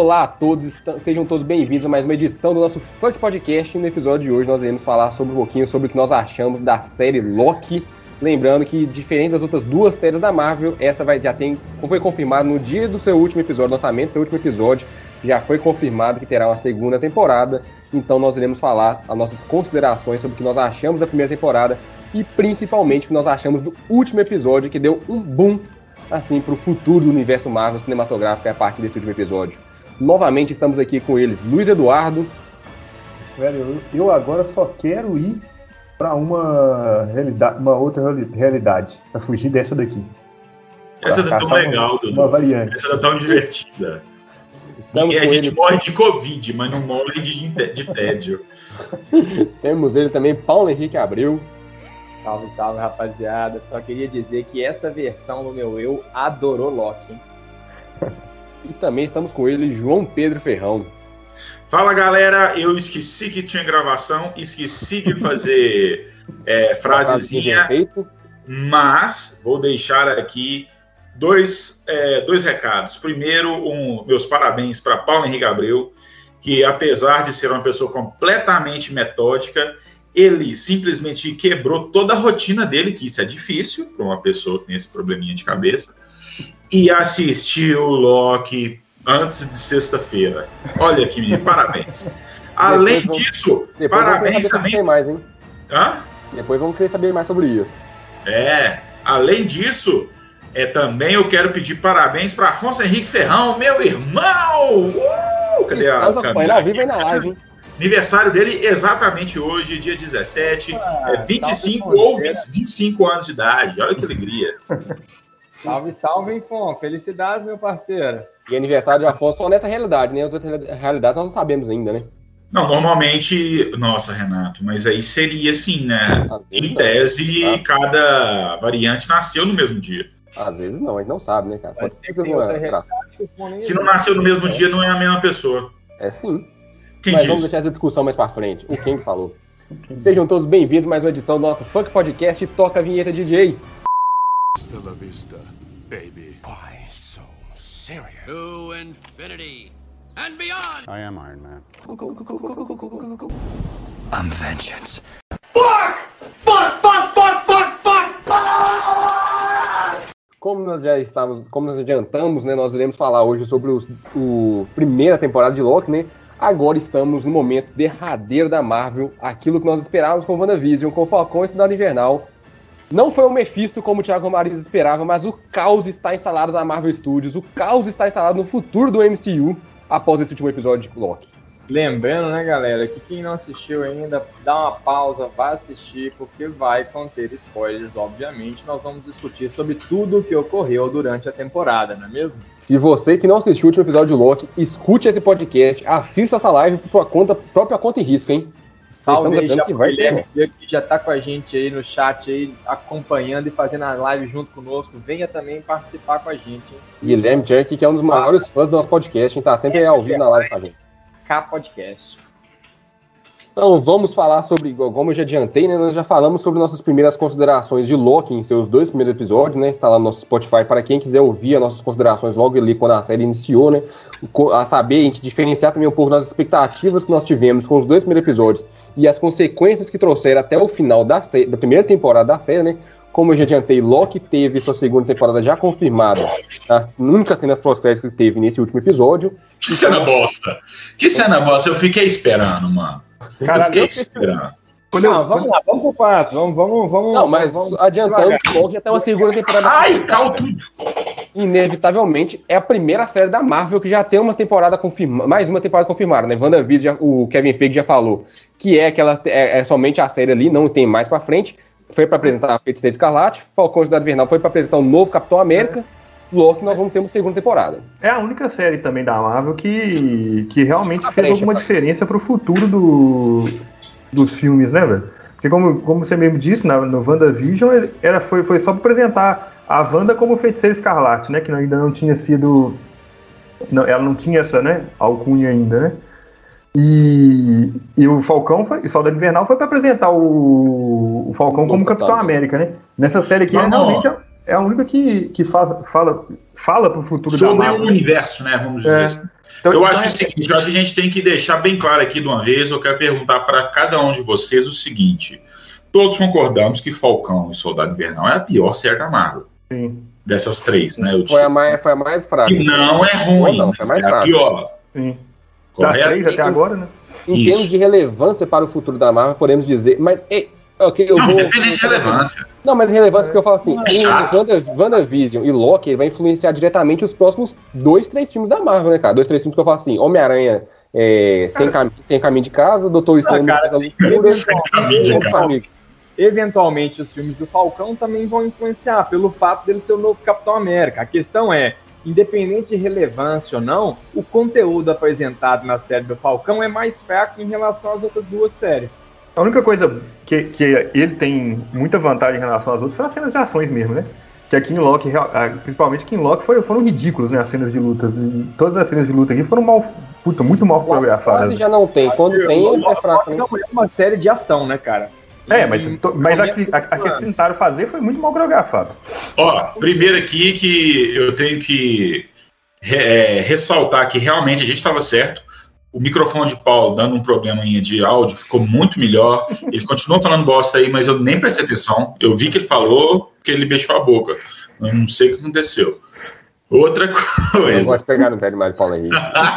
Olá a todos, sejam todos bem-vindos a mais uma edição do nosso Funk Podcast. No episódio de hoje nós iremos falar sobre um pouquinho sobre o que nós achamos da série Loki. Lembrando que, diferente das outras duas séries da Marvel, essa vai, já tem, foi confirmado no dia do seu último episódio, lançamento do seu último episódio, já foi confirmado que terá uma segunda temporada. Então nós iremos falar as nossas considerações sobre o que nós achamos da primeira temporada e principalmente o que nós achamos do último episódio que deu um boom assim para o futuro do universo Marvel cinematográfico a partir desse último episódio. Novamente estamos aqui com eles, Luiz Eduardo. Velho, eu agora só quero ir para uma realidade, uma outra realidade, para fugir dessa daqui. Essa tá tão legal, Dudu. Uma variante. Essa tá tão divertida. Estamos e a gente ele. morre de Covid, mas não morre de, de tédio. Temos ele também, Paulo Henrique Abreu. Salve, salve, rapaziada. Só queria dizer que essa versão do meu eu adorou Loki. E também estamos com ele, João Pedro Ferrão. Fala galera, eu esqueci que tinha gravação, esqueci de fazer é, frasezinha, mas vou deixar aqui dois, é, dois recados. Primeiro, um, meus parabéns para Paulo Henrique Abreu, que apesar de ser uma pessoa completamente metódica, ele simplesmente quebrou toda a rotina dele, que isso é difícil para uma pessoa que tem esse probleminha de cabeça e assisti o Loki antes de sexta-feira. Olha aqui, parabéns. Além depois disso, parabéns também. Mais, hein? Hã? Depois vamos querer saber mais sobre isso. É, além disso, é, também eu quero pedir parabéns para Afonso Henrique Ferrão, meu irmão! Uh, cadê a Estamos ao vivo aí na live, hein? Aniversário dele exatamente hoje, dia 17, ah, é 25 ou 20, 25 anos de idade. Olha que alegria. Salve, salve, Infon. Felicidades, meu parceiro. E aniversário de Afonso só nessa realidade, né? As outras realidades nós não sabemos ainda, né? Não, normalmente, nossa, Renato, mas aí seria assim, né? Em tese, não. cada variante nasceu no mesmo dia. Às vezes não, a gente não sabe, né, cara? Pode ter Se não nasceu no mesmo dia, não é a mesma pessoa. É sim. Quem mas vamos deixar essa discussão mais pra frente. O quem falou. Sejam todos bem-vindos a mais uma edição do nosso Funk Podcast Toca a Vinheta DJ. Hasta la vista, baby. Why so serious? To infinity and beyond. I am Iron Man. I'm vengeance. Fuck! Fuck! Fuck! Fuck! Fuck! Fuck! Como nós já estávamos, como nós adiantamos, né, nós iremos falar hoje sobre os, o primeira temporada de Loki, né? Agora estamos no momento derradeiro da Marvel, aquilo que nós esperávamos com WandaVision, com Falcão e Cidade Invernal, não foi o Mephisto como o Thiago Mariz esperava, mas o caos está instalado na Marvel Studios, o caos está instalado no futuro do MCU após esse último episódio de Loki. Lembrando, né, galera, que quem não assistiu ainda, dá uma pausa, vai assistir, porque vai conter spoilers, obviamente. Nós vamos discutir sobre tudo o que ocorreu durante a temporada, não é mesmo? Se você que não assistiu o último episódio de Loki, escute esse podcast, assista essa live por sua conta, própria conta e risco, hein? Salve aí, já, que vai Guilherme, que já tá com a gente aí no chat aí, acompanhando e fazendo a live junto conosco. Venha também participar com a gente. Hein? Guilherme Junk, que é um dos maiores fãs do nosso podcast, hein? tá sempre é, ao vivo na live com a gente. K Podcast. Então vamos falar sobre, como eu já adiantei, né? Nós já falamos sobre nossas primeiras considerações de Loki em seus dois primeiros episódios, né? Está lá no nosso Spotify para quem quiser ouvir as nossas considerações logo ali quando a série iniciou, né? A saber, a gente diferenciar também um pouco das expectativas que nós tivemos com os dois primeiros episódios e as consequências que trouxeram até o final da, da primeira temporada da série, né? Como eu já adiantei, Loki teve sua segunda temporada já confirmada, a única cena pós-créditos que teve nesse último episódio. Que cena bosta! Que cena bosta! Eu fiquei esperando, mano. Cara, eu fiquei esperando. Quando eu... Não, vamos lá, vamos pro 4. Vamos, vamos, vamos. Não, mas vamos, adiantando Loki já tem uma segunda temporada. Ai, calma tudo! Inevitavelmente, é a primeira série da Marvel que já tem uma temporada confirmada, mais uma temporada confirmada, né? WandaVision, o Kevin Feige já falou que é que ela é, é somente a série ali, não tem mais pra frente. Foi pra apresentar a Feiticeira Escarlate, Falcão Cidade Vernal foi pra apresentar o um novo Capitão América. Loki nós vamos ter uma segunda temporada. É a única série também da Marvel que, que realmente fez alguma diferença pro futuro do, dos filmes, né, velho? Porque como, como você mesmo disse, na, no WandaVision, era, foi, foi só pra apresentar a Wanda como feiticeira escarlate, né? Que ainda não tinha sido. Não, ela não tinha essa, né? Alcunha ainda, né? E, e o Falcão foi, o Soldado Invernal foi para apresentar o, o Falcão como Capitão América, né? Nessa série aqui, não, é realmente é, é a única que, que faz, fala, fala pro futuro Sobre da Marvel. o universo, né? Vamos dizer é. assim. Então, eu então acho é... o seguinte, eu acho que a gente tem que deixar bem claro aqui de uma vez, eu quero perguntar para cada um de vocês o seguinte. Todos concordamos que Falcão e Soldado Invernal é a pior série da Marvel. Sim. Dessas três, né? Eu foi, a mais, foi a mais fraca. Que não é ruim, não, foi a mais é fraca. a pior. Sim. Correto? Das três até agora, né? Em Isso. termos de relevância para o futuro da Marvel, podemos dizer, mas Okay, eu não, vou, independente de relevância. Não, mas relevância porque eu falo assim, é em Wanda, WandaVision e Loki, ele vai influenciar diretamente os próximos dois, três filmes da Marvel, né, cara? Dois, três filmes que eu falo assim, Homem-Aranha é, sem, cam sem caminho de casa, Doutor Estranho ah, loucura, sem caminho de casa. Eventualmente, os filmes do Falcão também vão influenciar, pelo fato dele ser o novo Capitão América. A questão é, independente de relevância ou não, o conteúdo apresentado na série do Falcão é mais fraco em relação às outras duas séries. A única coisa que, que ele tem muita vantagem em relação às outras são as cenas de ações mesmo, né? Que aqui em Loki, principalmente aqui em Loki, foram, foram ridículos, né? As cenas de luta. Todas as cenas de luta aqui foram mal, puta, muito mal coreografadas. Quase já não tem. Quando tem, é fraco. Né? Não é uma série de ação, né, cara? É, mas, mas a, que, a, a que tentaram fazer foi muito mal coreografado. Ó, primeiro aqui que eu tenho que é, ressaltar que realmente a gente estava certo o microfone de Paulo dando um problema de áudio, ficou muito melhor. Ele continua falando bosta aí, mas eu nem prestei atenção. Eu vi que ele falou, que ele beijou a boca. Eu não sei o que aconteceu. Outra coisa. Eu gosto de pegar no pé demais de Paulo aí.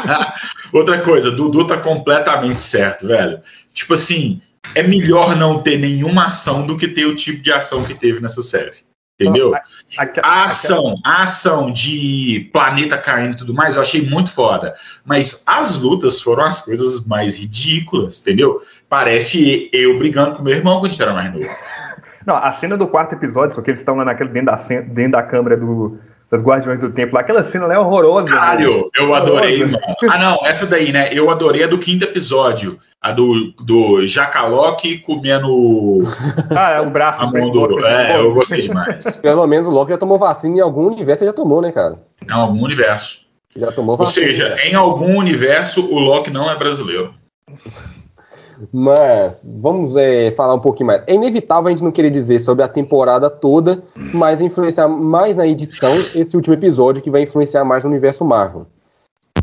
Outra coisa, Dudu tá completamente certo, velho. Tipo assim, é melhor não ter nenhuma ação do que ter o tipo de ação que teve nessa série. Entendeu? A, ação, a ação de planeta caindo e tudo mais, eu achei muito foda. Mas as lutas foram as coisas mais ridículas, entendeu? Parece eu brigando com meu irmão quando a gente era mais novo. Não, a cena do quarto episódio, porque eles estão lá naquele, dentro, da, dentro da câmera do, das Guardiões do Tempo. Aquela cena lá é horrorosa. Caralho, eu adorei, mano. Ah, não, essa daí, né? Eu adorei a do quinto episódio. A do, do Jacaloque comendo. Ah, é o braço. A mão do... É, eu gostei demais. Pelo menos o Loki já tomou vacina em algum universo, ele já tomou, né, cara? Em algum universo. Já tomou vacina. Ou seja, em algum universo, o Loki não é brasileiro. Mas vamos é, falar um pouquinho mais. É inevitável a gente não querer dizer sobre a temporada toda, mas influenciar mais na edição esse último episódio que vai influenciar mais no universo Marvel.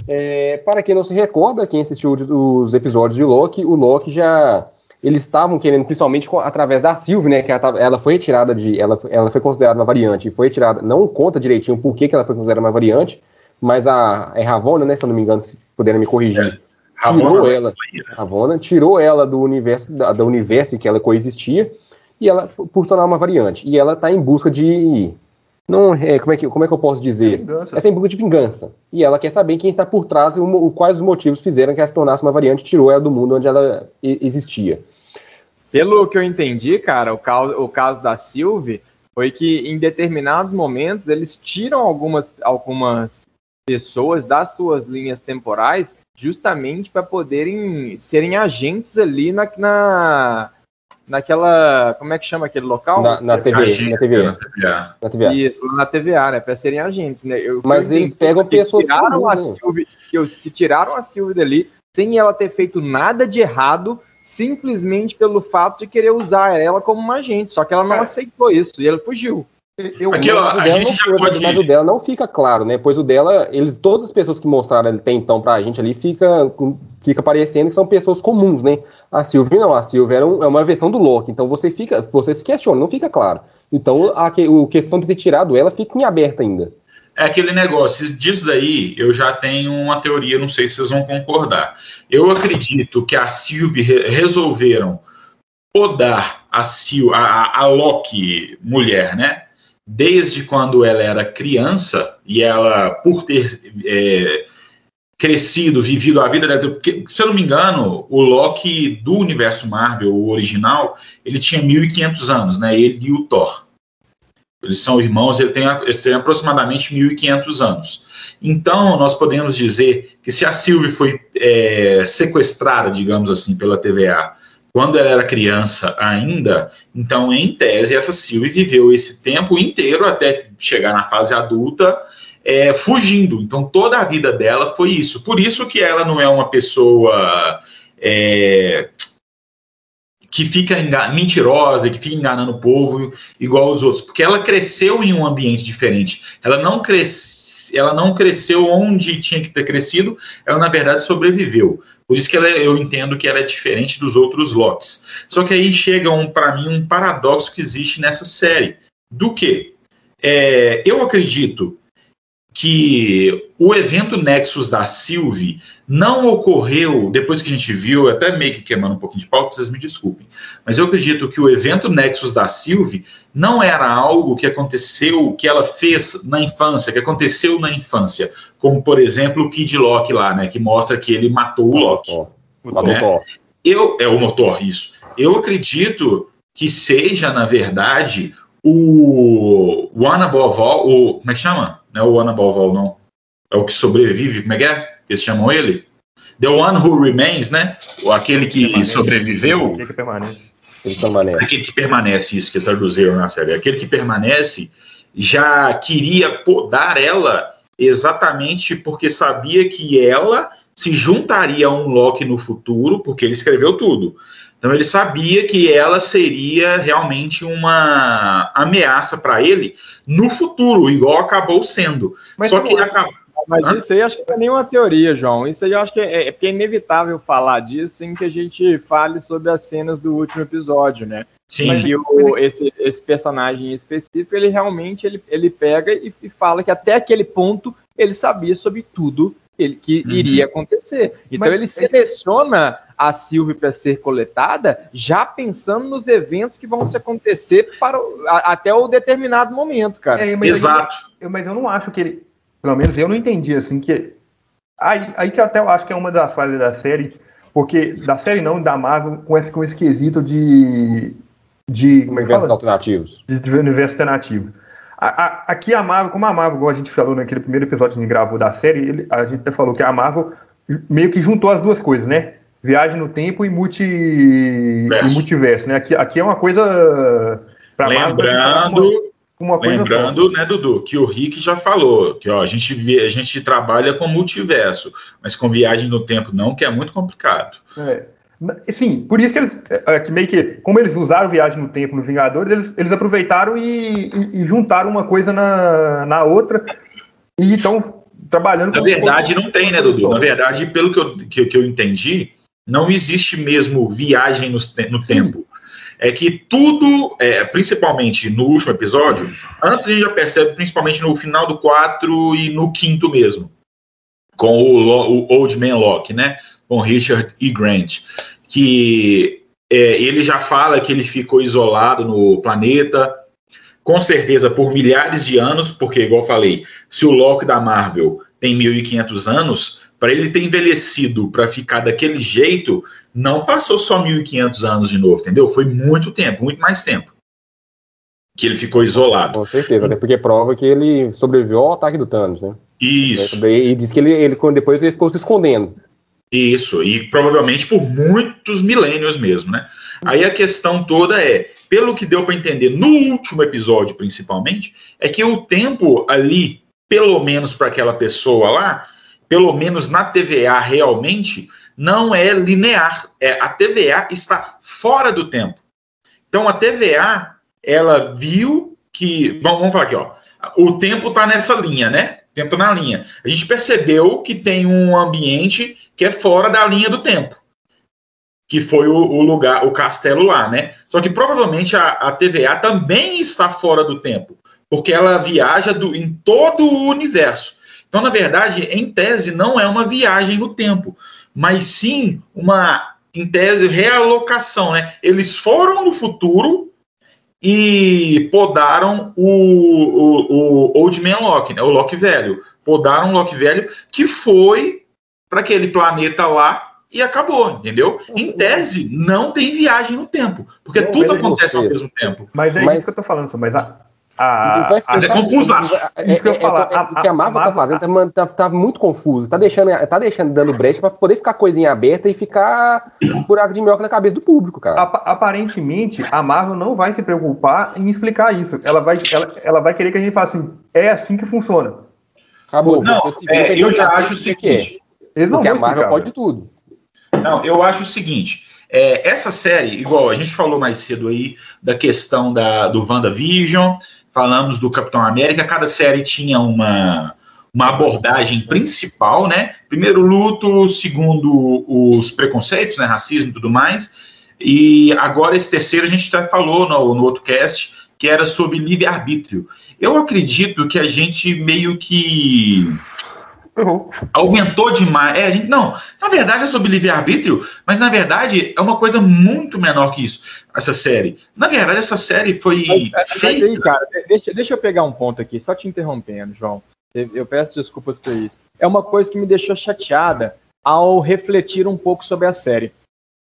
É, para quem não se recorda, quem assistiu os episódios de Loki, o Loki já eles estavam querendo, principalmente com, através da Sylvie, né, que ela, ela, foi retirada de, ela, ela foi considerada uma variante, foi retirada, não conta direitinho por que, que ela foi considerada uma variante, mas a é Ravonna, né, se eu não me engano, se puderem me corrigir, é tirou ela, Ravonna tirou ela do universo, da, do universo em que ela coexistia, e ela, por tornar uma variante, e ela está em busca de, não é, como é que, como é que eu posso dizer? Ela está em busca de vingança, e ela quer saber quem está por trás e o, quais os motivos fizeram que ela se tornasse uma variante, tirou ela do mundo onde ela existia. Pelo que eu entendi, cara, o caso, o caso da Sylvie foi que em determinados momentos eles tiram algumas, algumas pessoas das suas linhas temporais justamente para poderem serem agentes ali na, na naquela como é que chama aquele local? Na, na TV, na TV, na TVA. Na TVA. Isso, na TVA, né? Para serem agentes, né? Eu, Mas eles pegam pessoas que tiraram a? Silvia, que, que tiraram a Silvia dali sem ela ter feito nada de errado, simplesmente pelo fato de querer usar ela como uma agente. Só que ela não é. aceitou isso e ela fugiu. Eu, Aqui, ó, a gente já pode... Mas o dela não fica claro, né? Pois o dela, eles, todas as pessoas que mostraram até então pra gente ali, fica, fica parecendo que são pessoas comuns, né? A Sylvie não, a Sylvie é uma versão do Loki, então você fica, você se questiona, não fica claro. Então a, a questão de ter tirado ela fica em aberto ainda. É aquele negócio, disso daí eu já tenho uma teoria, não sei se vocês vão concordar. Eu acredito que a Sylvie re resolveram podar a, Sil, a, a Loki mulher, né? Desde quando ela era criança e ela, por ter é, crescido, vivido a vida dela, porque, se eu não me engano, o Loki do universo Marvel, o original, ele tinha 1500 anos, né? Ele e o Thor. Eles são irmãos, ele tem, aproximadamente 1500 anos. Então, nós podemos dizer que se a Sylvie foi é, sequestrada, digamos assim, pela TVA quando ela era criança ainda, então, em tese, essa Sylvie viveu esse tempo inteiro até chegar na fase adulta é, fugindo. Então, toda a vida dela foi isso. Por isso que ela não é uma pessoa. É, que fica mentirosa, que fica enganando o povo igual os outros, porque ela cresceu em um ambiente diferente. Ela não cresceu ela não cresceu onde tinha que ter crescido, ela na verdade sobreviveu. Por isso que ela, eu entendo que ela é diferente dos outros lotes. Só que aí chega um, para mim um paradoxo que existe nessa série. Do que? É, eu acredito que o evento Nexus da Sylvie não ocorreu depois que a gente viu, até meio que queimando um pouquinho de pauta, vocês me desculpem, mas eu acredito que o evento Nexus da Sylvie não era algo que aconteceu, que ela fez na infância, que aconteceu na infância, como por exemplo o Kid Loki lá, né, que mostra que ele matou o Loki. O né? Eu, é o motor, isso. Eu acredito que seja, na verdade, o One Above All, o, como é que chama? Não é o One Above All, não. É o que sobrevive, como é que é? Que eles chamam ele? The One Who Remains, né? Ou aquele que permanece, sobreviveu. Aquele que permanece. permanece. Aquele que permanece, isso que eles traduziram na série. Aquele que permanece já queria podar ela exatamente porque sabia que ela se juntaria a um Loki no futuro, porque ele escreveu tudo. Então ele sabia que ela seria realmente uma ameaça para ele no futuro, igual acabou sendo. Mas Só que ele acabou. Mas Hã? isso aí acho que não é nenhuma teoria, João. Isso aí eu acho que é, é, é inevitável falar disso sem que a gente fale sobre as cenas do último episódio, né? Sim. Mas o, esse, esse personagem específico, ele realmente ele, ele pega e, e fala que até aquele ponto ele sabia sobre tudo ele, que uhum. iria acontecer. Então Mas, ele seleciona a Silvia para ser coletada, já pensando nos eventos que vão se acontecer para a, até o determinado momento, cara. É, mas Exato. Eu, mas eu não acho que ele, pelo menos eu não entendi assim que aí, aí que até eu acho que é uma das falhas da série, porque da série não da Marvel com esse com esse quesito de de universos alternativos. De, de universos alternativos. A, a, aqui a Marvel, como a Marvel, como a gente falou naquele primeiro episódio que a gente gravou da série, ele, a gente até falou que a Marvel meio que juntou as duas coisas, né? Viagem no tempo e, multi, e multiverso, né? Aqui, aqui é uma coisa. Lembrando. Uma, uma lembrando, só. né, Dudu, que o Rick já falou que ó, a, gente vê, a gente trabalha com multiverso, mas com viagem no tempo não, que é muito complicado. É. Sim, por isso que eles, é, é, que meio que, como eles usaram viagem no tempo no Vingadores, eles, eles aproveitaram e, e, e juntaram uma coisa na, na outra e estão trabalhando. Na verdade, não tem, né, Dudu? Na verdade, pelo que eu, que, que eu entendi, não existe mesmo viagem no, no tempo. É que tudo, é, principalmente no último episódio, antes a gente já percebe, principalmente no final do 4 e no quinto mesmo, com o, o Old Man Locke, né? Com Richard E. Grant que é, ele já fala que ele ficou isolado no planeta, com certeza por milhares de anos, porque, igual falei, se o Loki da Marvel tem 1.500 anos, para ele ter envelhecido para ficar daquele jeito, não passou só 1.500 anos de novo, entendeu? Foi muito tempo, muito mais tempo que ele ficou isolado. Com certeza, até porque prova que ele sobreviveu ao ataque do Thanos, né? Isso. E diz que ele, ele depois ele ficou se escondendo. Isso, e provavelmente por muitos milênios mesmo, né? Aí a questão toda é, pelo que deu para entender no último episódio, principalmente, é que o tempo ali, pelo menos para aquela pessoa lá, pelo menos na TVA realmente, não é linear. É, a TVA está fora do tempo. Então a TVA, ela viu que. Vamos, vamos falar aqui, ó. O tempo está nessa linha, né? tempo na linha. A gente percebeu que tem um ambiente que é fora da linha do tempo, que foi o, o lugar, o castelo lá, né? Só que provavelmente a, a, TVA também está fora do tempo, porque ela viaja do, em todo o universo. Então, na verdade, em tese, não é uma viagem no tempo, mas sim uma, em tese, realocação, né? Eles foram no futuro e podaram o, o, o Old Man Loki, né, o Loki velho. Podaram o Loki velho que foi para aquele planeta lá e acabou, entendeu? Em tese, não tem viagem no tempo, porque não, tudo acontece ao mesmo tempo. Mas é mas... isso que eu tô falando, mas a, a, mas é confuso. É, é, é, o que a Marvel tá fazendo tá, tá, tá, muito confuso. Tá deixando, tá deixando dando brecha para poder ficar coisinha aberta e ficar um buraco de minhoca na cabeça do público, cara. Aparentemente, a Marvel não vai se preocupar em explicar isso. Ela vai, ela, ela vai querer que a gente faça assim, é assim que funciona. Acabou. Não, é, eu já acho o seguinte. Porque a Marvel pode tudo. Não, eu acho o seguinte. É, essa série, igual a gente falou mais cedo aí da questão da, do WandaVision, falamos do Capitão América, cada série tinha uma, uma abordagem principal, né? Primeiro, luto, segundo, os preconceitos, né? Racismo e tudo mais. E agora, esse terceiro, a gente já falou no, no outro cast, que era sobre livre-arbítrio. Eu acredito que a gente meio que Uhum. Aumentou demais. É, gente, não, na verdade é sobre livre-arbítrio, mas na verdade é uma coisa muito menor que isso, essa série. Na verdade, essa série foi. Mas, mas aí, cara, deixa, deixa eu pegar um ponto aqui, só te interrompendo, João. Eu peço desculpas por isso. É uma coisa que me deixou chateada ao refletir um pouco sobre a série.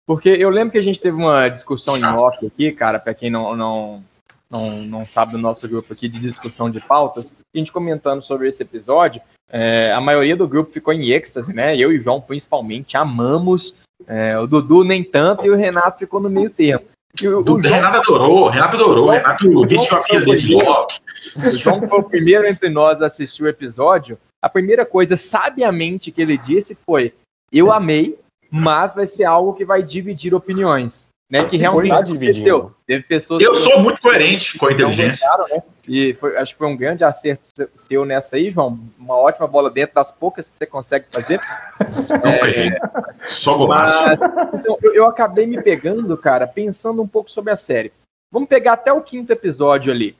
Porque eu lembro que a gente teve uma discussão em off aqui, cara, para quem não, não, não, não sabe do nosso grupo aqui de discussão de pautas, a gente comentando sobre esse episódio, é, a maioria do grupo ficou em êxtase, né? Eu e o João, principalmente, amamos. É, o Dudu nem tanto e o Renato ficou no meio termo. O, o, Renato adorou, Renato adorou, Renato vestiu a filha de Loki. O João foi o primeiro entre nós a assistir o episódio. A primeira coisa, sabiamente, que ele disse foi: Eu amei, mas vai ser algo que vai dividir opiniões né? Que realmente aconteceu. Teve pessoas. Eu sou muito coerente com a inteligência. né? E foi, acho que foi um grande acerto seu nessa aí, João. Uma ótima bola dentro das poucas que você consegue fazer. é, Só golaço. Então, eu, eu acabei me pegando, cara, pensando um pouco sobre a série. Vamos pegar até o quinto episódio ali.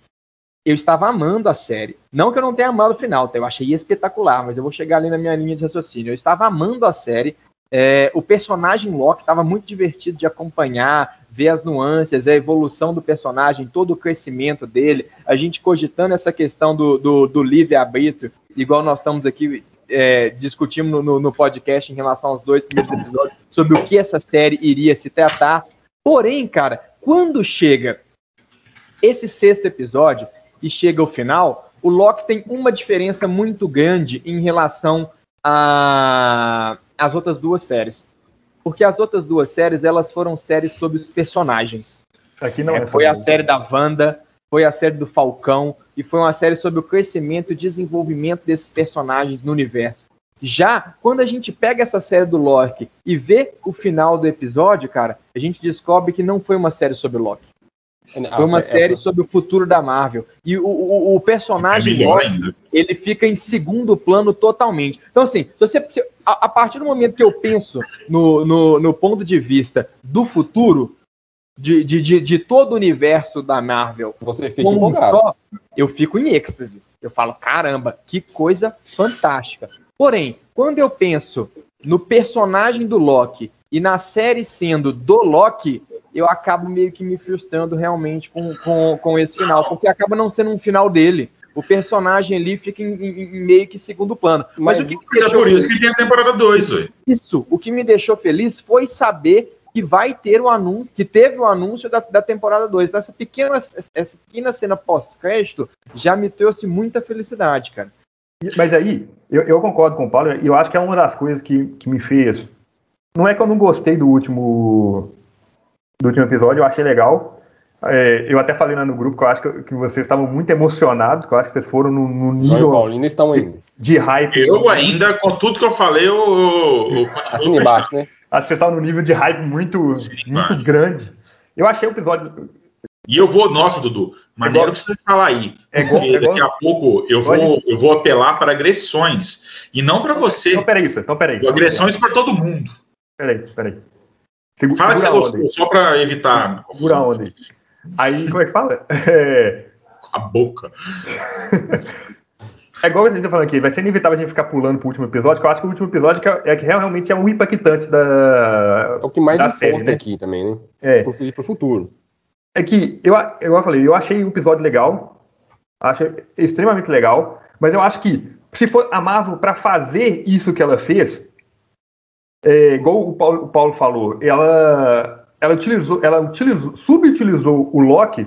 Eu estava amando a série. Não que eu não tenha amado o final, tá? eu achei espetacular, mas eu vou chegar ali na minha linha de raciocínio. Eu estava amando a série. É, o personagem Loki estava muito divertido de acompanhar, ver as nuances, a evolução do personagem, todo o crescimento dele, a gente cogitando essa questão do, do, do livre-arbítrio, igual nós estamos aqui é, discutimos no, no, podcast em relação aos dois primeiros episódios, sobre o que essa série iria se tratar. Porém, cara, quando chega esse sexto episódio e chega o final, o Loki tem uma diferença muito grande em relação a as outras duas séries. Porque as outras duas séries, elas foram séries sobre os personagens. Aqui não é, é Foi a série da Wanda, foi a série do Falcão, e foi uma série sobre o crescimento e desenvolvimento desses personagens no universo. Já quando a gente pega essa série do Loki e vê o final do episódio, cara, a gente descobre que não foi uma série sobre Loki. Foi uma série sobre o futuro da Marvel. E o, o, o personagem é ele fica em segundo plano totalmente. Então, assim, se você, se, a, a, partir do momento que eu penso no, no, no ponto de vista do futuro, de, de, de, de, todo o universo da Marvel, você fica como só, eu fico em êxtase. Eu falo, caramba, que coisa fantástica. Porém, quando eu penso no personagem do Loki e na série sendo do Loki, eu acabo meio que me frustrando realmente com, com, com esse final, porque acaba não sendo um final dele. O personagem ali fica em, em, em meio que segundo plano. Mas, Mas o que me deixou é por isso que tem a temporada 2, Isso. O que me deixou feliz foi saber que vai ter o anúncio, que teve o anúncio da, da temporada 2. Então, essa pequena, essa pequena cena pós-crédito já me trouxe muita felicidade, cara. Mas aí, eu, eu concordo com o Paulo, e eu acho que é uma das coisas que, que me fez. Não é que eu não gostei do último do último episódio, eu achei legal. É, eu até falei lá no grupo que eu acho que, que vocês estavam muito emocionados, que eu acho que vocês foram no, no nível Paulinho estão de, de, hype. Eu ainda, com tudo que eu falei, eu, eu, eu assim embaixo, né? Acho que vocês estavam no nível de hype muito, Sim, muito grande. Eu achei o episódio. E eu vou, nossa, Dudu, maneiro que você falar aí. É igual, é igual, daqui a pouco eu vou, eu vou apelar para agressões. E não para você. Então, peraí, isso. Então, peraí. Agressões para todo mundo. Peraí, peraí. Segura, fala que você gostou, só para evitar. Segura a onda aí. Como é que fala? É... A boca. É igual a gente tá falando aqui, vai ser inevitável a gente ficar pulando pro último episódio, que eu acho que o último episódio é, é que realmente é um impactante da. É o que mais importa série, né? aqui também, né? É. Pro, pro futuro. É que, eu, eu falei, eu achei o episódio legal, achei extremamente legal, mas eu acho que se for a Marvel para fazer isso que ela fez, é, igual o Paulo, o Paulo, falou, ela, ela utilizou, ela utilizou, subutilizou o Loki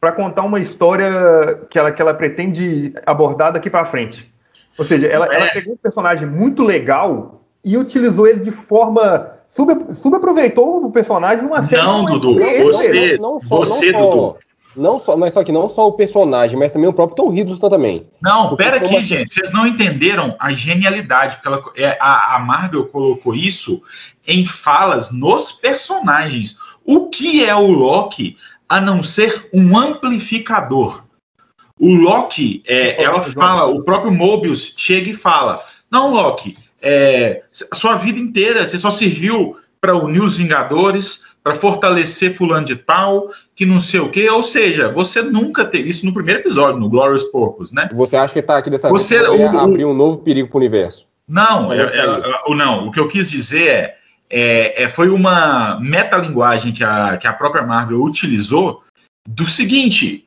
para contar uma história que ela, que ela pretende abordar daqui para frente. Ou seja, ela, é. ela, pegou um personagem muito legal e utilizou ele de forma sub, subaproveitou o personagem numa série. Não, Dudu, você, não, não, você, não Dudu. Não só, mas só que não só o personagem, mas também o próprio Tom Hiddleston também. Não, pera aqui, uma... gente. Vocês não entenderam a genialidade, porque ela, é, a, a Marvel colocou isso em falas nos personagens. O que é o Loki a não ser um amplificador? O Loki, é, ela fala, o próprio Mobius chega e fala: Não, Loki, é, a sua vida inteira você só serviu para unir os Vingadores, para fortalecer fulano de tal, que não sei o quê. Ou seja, você nunca teve isso no primeiro episódio, no Glorious Purpose, né? Você acha que está aqui dessa você, vez o, abrir um novo perigo para o universo? Não, é, é, é, não, o que eu quis dizer é, é, é, foi uma metalinguagem que a, que a própria Marvel utilizou do seguinte,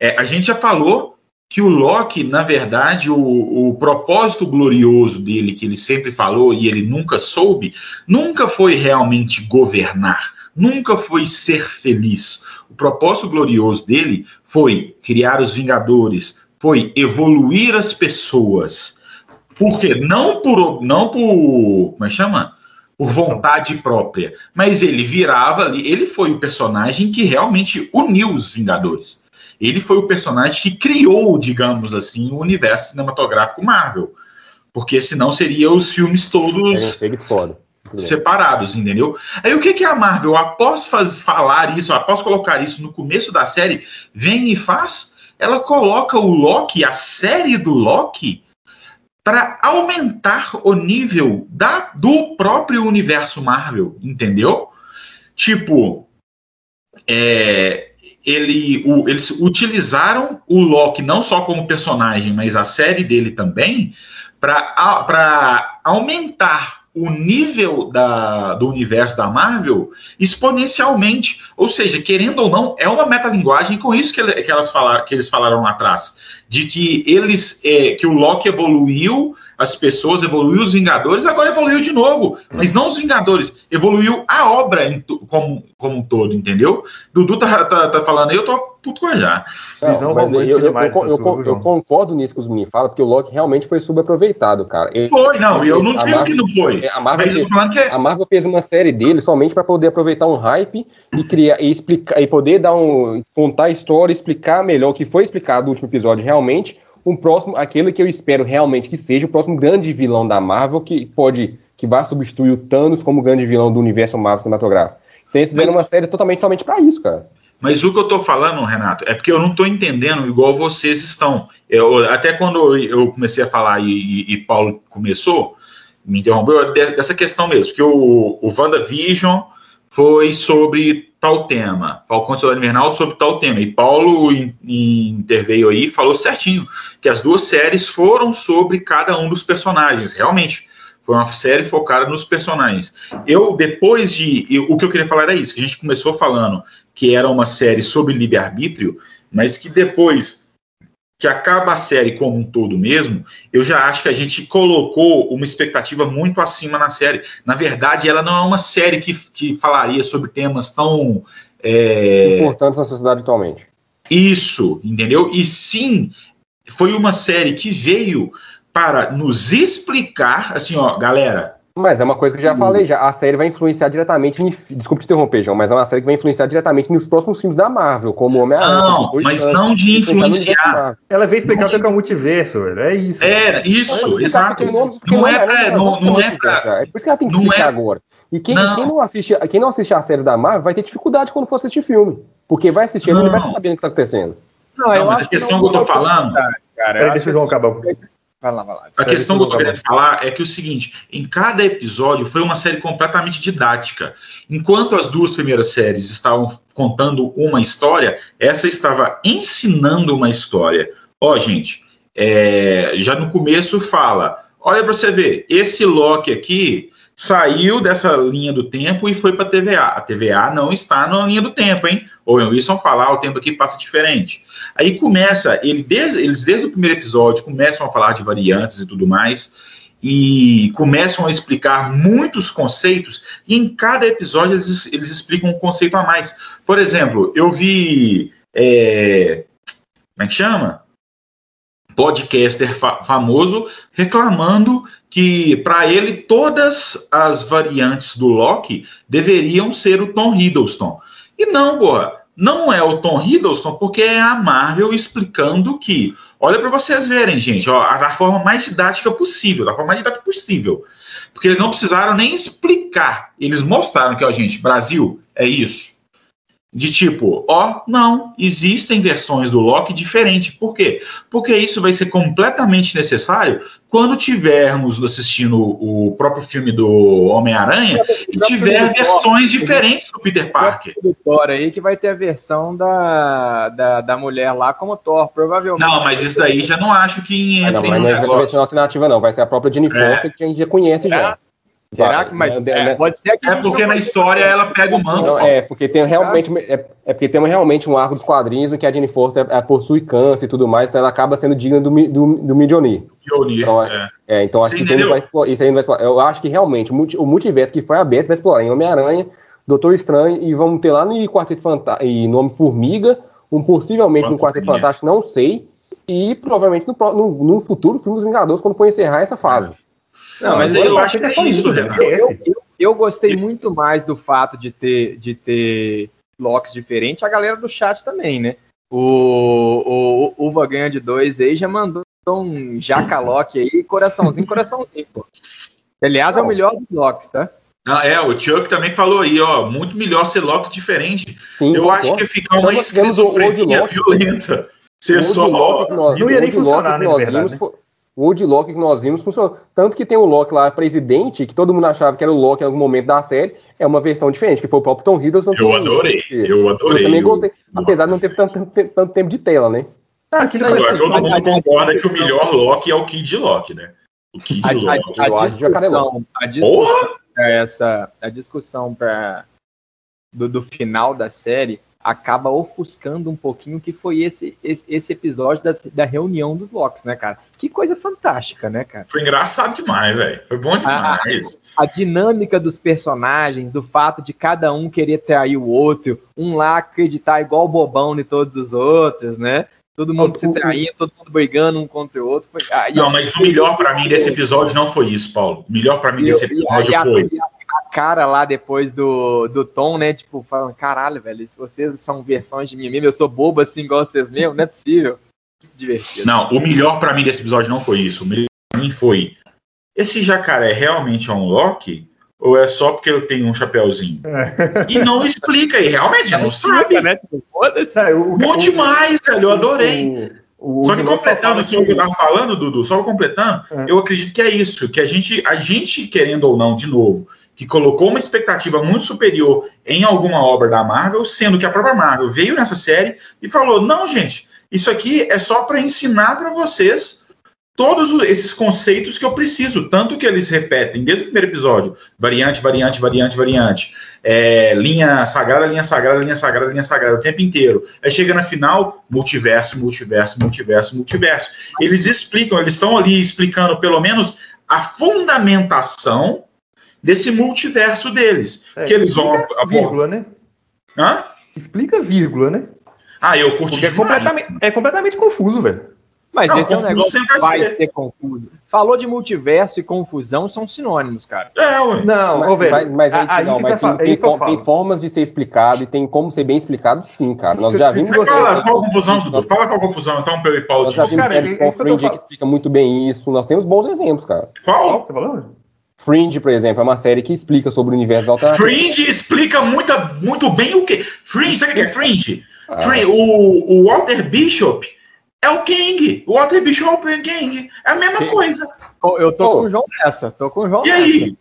é, a gente já falou que o Loki, na verdade, o, o propósito glorioso dele, que ele sempre falou e ele nunca soube, nunca foi realmente governar, nunca foi ser feliz. O propósito glorioso dele foi criar os Vingadores, foi evoluir as pessoas. Por quê? Não por, não por, como é que chama? Por vontade própria, mas ele virava ali, ele foi o personagem que realmente uniu os Vingadores ele foi o personagem que criou, digamos assim, o universo cinematográfico Marvel. Porque senão seriam os filmes todos é, separados, entendeu? Aí o que, que a Marvel, após faz, falar isso, após colocar isso no começo da série, vem e faz? Ela coloca o Loki, a série do Loki, para aumentar o nível da, do próprio universo Marvel, entendeu? Tipo, é, ele, o, eles utilizaram o Loki não só como personagem, mas a série dele também, para aumentar o nível da, do universo da Marvel exponencialmente. Ou seja, querendo ou não, é uma metalinguagem com isso que, que, elas falaram, que eles falaram lá atrás. De que eles é, que o Loki evoluiu as pessoas, evoluiu os Vingadores, agora evoluiu de novo. Mas não os Vingadores, evoluiu a obra em, como, como um todo, entendeu? Dudu tá, tá, tá falando eu tô puto com já. Não, mas eu, eu, eu, eu, concordo nisso que os meninos falam, porque o Loki realmente foi subaproveitado, cara. Ele, foi, não, eu não digo que não foi. A Marvel, fez, é... a Marvel fez uma série dele somente para poder aproveitar um hype e criar e explicar e poder dar um contar a história, explicar melhor o que foi explicado no último episódio realmente um próximo, aquele que eu espero realmente que seja o próximo grande vilão da Marvel, que pode, que vai substituir o Thanos como grande vilão do universo Marvel cinematográfico. Então eles fizeram uma série totalmente somente para isso, cara. Mas o que eu tô falando, Renato, é porque eu não tô entendendo igual vocês estão. Eu, até quando eu comecei a falar e, e, e Paulo começou, me interrompeu, dessa questão mesmo, porque o, o WandaVision foi sobre tal tema, Falcão Soldado Invernal sobre tal tema, e Paulo in, in, interveio aí e falou certinho, que as duas séries foram sobre cada um dos personagens, realmente, foi uma série focada nos personagens. Eu, depois de, eu, o que eu queria falar era isso, que a gente começou falando que era uma série sobre livre-arbítrio, mas que depois que acaba a série como um todo mesmo, eu já acho que a gente colocou uma expectativa muito acima na série. Na verdade, ela não é uma série que, que falaria sobre temas tão é... importantes na sociedade atualmente. Isso, entendeu? E sim, foi uma série que veio para nos explicar, assim, ó, galera, mas é uma coisa que eu já falei, já. A série vai influenciar diretamente. Em, desculpe te interromper, João, mas é uma série que vai influenciar diretamente nos próximos filmes da Marvel, como Homem-Aranha. Não, mas não de influenciar. Ela veio explicar o que é o multiverso, é isso. É, isso, exato. Não é pra. Não, não é pra. É por isso que ela tem que explicar é... agora. E quem não. quem, não assiste, quem não assiste a série da Marvel vai ter dificuldade quando for assistir filme. Porque vai assistir e não vai estar sabendo o que está acontecendo. Não, não mas a questão que eu tô falando. Cara, deixa o João acabar. Vai lá, vai lá. A questão que eu tô querendo falar é que é o seguinte: em cada episódio foi uma série completamente didática. Enquanto as duas primeiras séries estavam contando uma história, essa estava ensinando uma história. Ó, gente, é, já no começo fala: olha para você ver, esse Loki aqui saiu dessa linha do tempo e foi para a TVA. A TVA não está na linha do tempo, hein? Ou Wilson falar, o tempo aqui passa diferente. Aí começa, ele desde, eles desde o primeiro episódio começam a falar de variantes e tudo mais, e começam a explicar muitos conceitos, e em cada episódio eles, eles explicam um conceito a mais. Por exemplo, eu vi. É, como é que chama? Podcaster fa famoso reclamando que para ele todas as variantes do Loki deveriam ser o Tom Hiddleston. E não, boa. não é o Tom Hiddleston, porque é a Marvel explicando que, olha para vocês verem, gente, ó, da forma mais didática possível, da forma mais didática possível. Porque eles não precisaram nem explicar, eles mostraram que, ó, gente, Brasil é isso de tipo, ó, não, existem versões do Loki diferentes. Por quê? Porque isso vai ser completamente necessário quando tivermos assistindo o próprio filme do Homem-Aranha e tiver versões diferentes do Peter Parker. Do Thor aí que vai ter a versão da, da, da mulher lá como Thor, provavelmente. Não, mas isso daí já não acho que entra ah, não, mas não vai ser versão alternativa não, vai ser a própria Jennifer é. que a gente já conhece já. Será que mas, é, pode ser que é porque na história ela pega o manto. Não, é porque tem realmente é, é, porque tem realmente um arco dos quadrinhos em que a Jenny Foster é, possui câncer e tudo mais, então ela acaba sendo digna do do, do. Então, é. é. então acho Você que isso aí, vai explorar, isso aí vai explorar. Eu acho que realmente o multiverso que foi aberto vai explorar em Homem-Aranha, Doutor Estranho e vamos ter lá no Quarteto Fantástico e Nome Formiga, um possivelmente no Quarteto Fantástico, não sei, e provavelmente no, no, no futuro filme dos Vingadores quando for encerrar essa fase. Não, mas eu, eu acho que é isso, né? eu, eu, eu, gostei muito mais do fato de ter, de ter locks diferentes, a galera do chat também, né? O, o Uva ganha de dois aí já mandou um jaca lock aí, coraçãozinho, coraçãozinho, pô. Aliás, é o melhor dos locks, tá? Ah, é, o Chuck também falou aí, ó, muito melhor ser lock diferente. Sim, eu acho que ficar uma esquizofrenia violenta. Ser só. Não ia nem funcionar, né, verdade, né? O old Loki que nós vimos funcionou. Tanto que tem o Loki lá, presidente, que todo mundo achava que era o Loki em algum momento da série, é uma versão diferente, que foi o próprio Tom Hiddleston. Eu adorei, eu adorei. Eu também gostei, apesar de não ter tanto, tanto, tanto tempo de tela, né? Ah, aquilo Agora, todo mundo concorda que o melhor Loki é o Kid Loki, né? O Kid a, Loki. A, a, a discussão, a discussão essa, a discussão pra, do, do final da série acaba ofuscando um pouquinho que foi esse, esse, esse episódio da, da reunião dos Locks, né, cara? Que coisa fantástica, né, cara? Foi engraçado demais, velho. Foi bom demais. A, a, dinâmica dos personagens, o fato de cada um querer trair o outro, um lá acreditar igual bobão em todos os outros, né? Todo mundo se traindo, todo mundo brigando um contra o outro. Foi... Ah, não, mas o melhor para mim desse episódio não foi isso, Paulo. O melhor para mim desse episódio foi cara lá depois do, do Tom, né? Tipo, falando, caralho, velho, se vocês são versões de mim mesmo, eu sou bobo assim igual vocês mesmo, não é possível. Divertido. Não, o melhor para mim desse episódio não foi isso. O melhor pra mim foi. Esse jacaré realmente é um Loki? Ou é só porque eu tenho um chapéuzinho? É. E não explica, e realmente não sabe. Né? Tipo, é, Bom demais, velho, eu adorei. O, só que completando o que eu tava falando, Dudu, só completando, é. eu acredito que é isso, que a gente, a gente, querendo ou não, de novo, que colocou uma expectativa muito superior em alguma obra da Marvel, sendo que a própria Marvel veio nessa série e falou: não, gente, isso aqui é só para ensinar para vocês todos esses conceitos que eu preciso, tanto que eles repetem desde o primeiro episódio: variante, variante, variante, variante, é, linha sagrada, linha sagrada, linha sagrada, linha sagrada, o tempo inteiro. Aí chega na final, multiverso, multiverso, multiverso, multiverso. Eles explicam, eles estão ali explicando pelo menos a fundamentação desse multiverso deles. É, que eles vão. Vírgula, né? Hã? Explica vírgula, né? Ah, eu curti Porque é completamente, é completamente confuso, velho. Mas não, esse é um negócio que vai ser. ser. confuso. Falou de multiverso e confusão são sinônimos, cara. É, ué. Não, mas, velho. Mas, mas, aí, aí não, mas tá, tem, tem, tem, formas de ser explicado e tem como ser bem explicado, sim, cara. Nós já vimos. Fala qual a confusão, Dudu. Fala qual a confusão, então, pelo Paulo. Nós já vimos séries com Fringe que explica muito bem isso. Nós temos bons exemplos, cara. Qual? Você falando? Fringe, por exemplo, é uma série que explica sobre o universo alternativo. Fringe explica muito, muito bem o quê? Fringe, sabe o que é Fringe? Ah. Fringe o, o Walter Bishop é o King. O Walter Bishop é o King. É a mesma coisa. Eu tô oh. com o João nessa. Tô com o João e nessa. aí?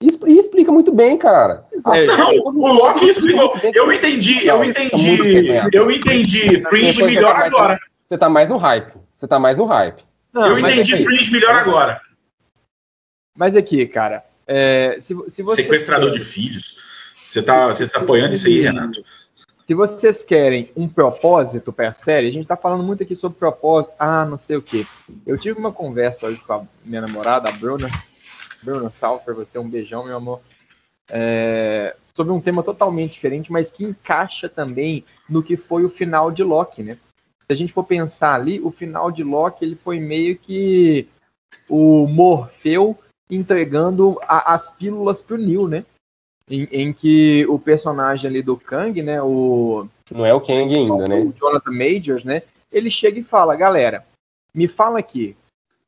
E explica muito bem, cara. É, não, o Loki explicou. Eu entendi, eu entendi. Eu entendi. Fringe melhor agora. Você tá mais no hype. Você tá mais no hype. eu entendi Fringe melhor agora. Mas aqui, cara, é, se, se você Sequestrador quer... de filhos. Você tá, você tá apoiando isso aí, Renato? Se vocês querem um propósito para a série, a gente está falando muito aqui sobre propósito, ah, não sei o quê. Eu tive uma conversa hoje com a minha namorada, a Bruna. Bruna, salve para você, um beijão, meu amor. É, sobre um tema totalmente diferente, mas que encaixa também no que foi o final de Loki, né? Se a gente for pensar ali, o final de Loki ele foi meio que o Morfeu entregando a, as pílulas pro Neil, né? Em, em, que o personagem ali do Kang, né? O, Não é o Kang ainda, né? O Jonathan Majors, né? Ele chega e fala, galera, me fala aqui,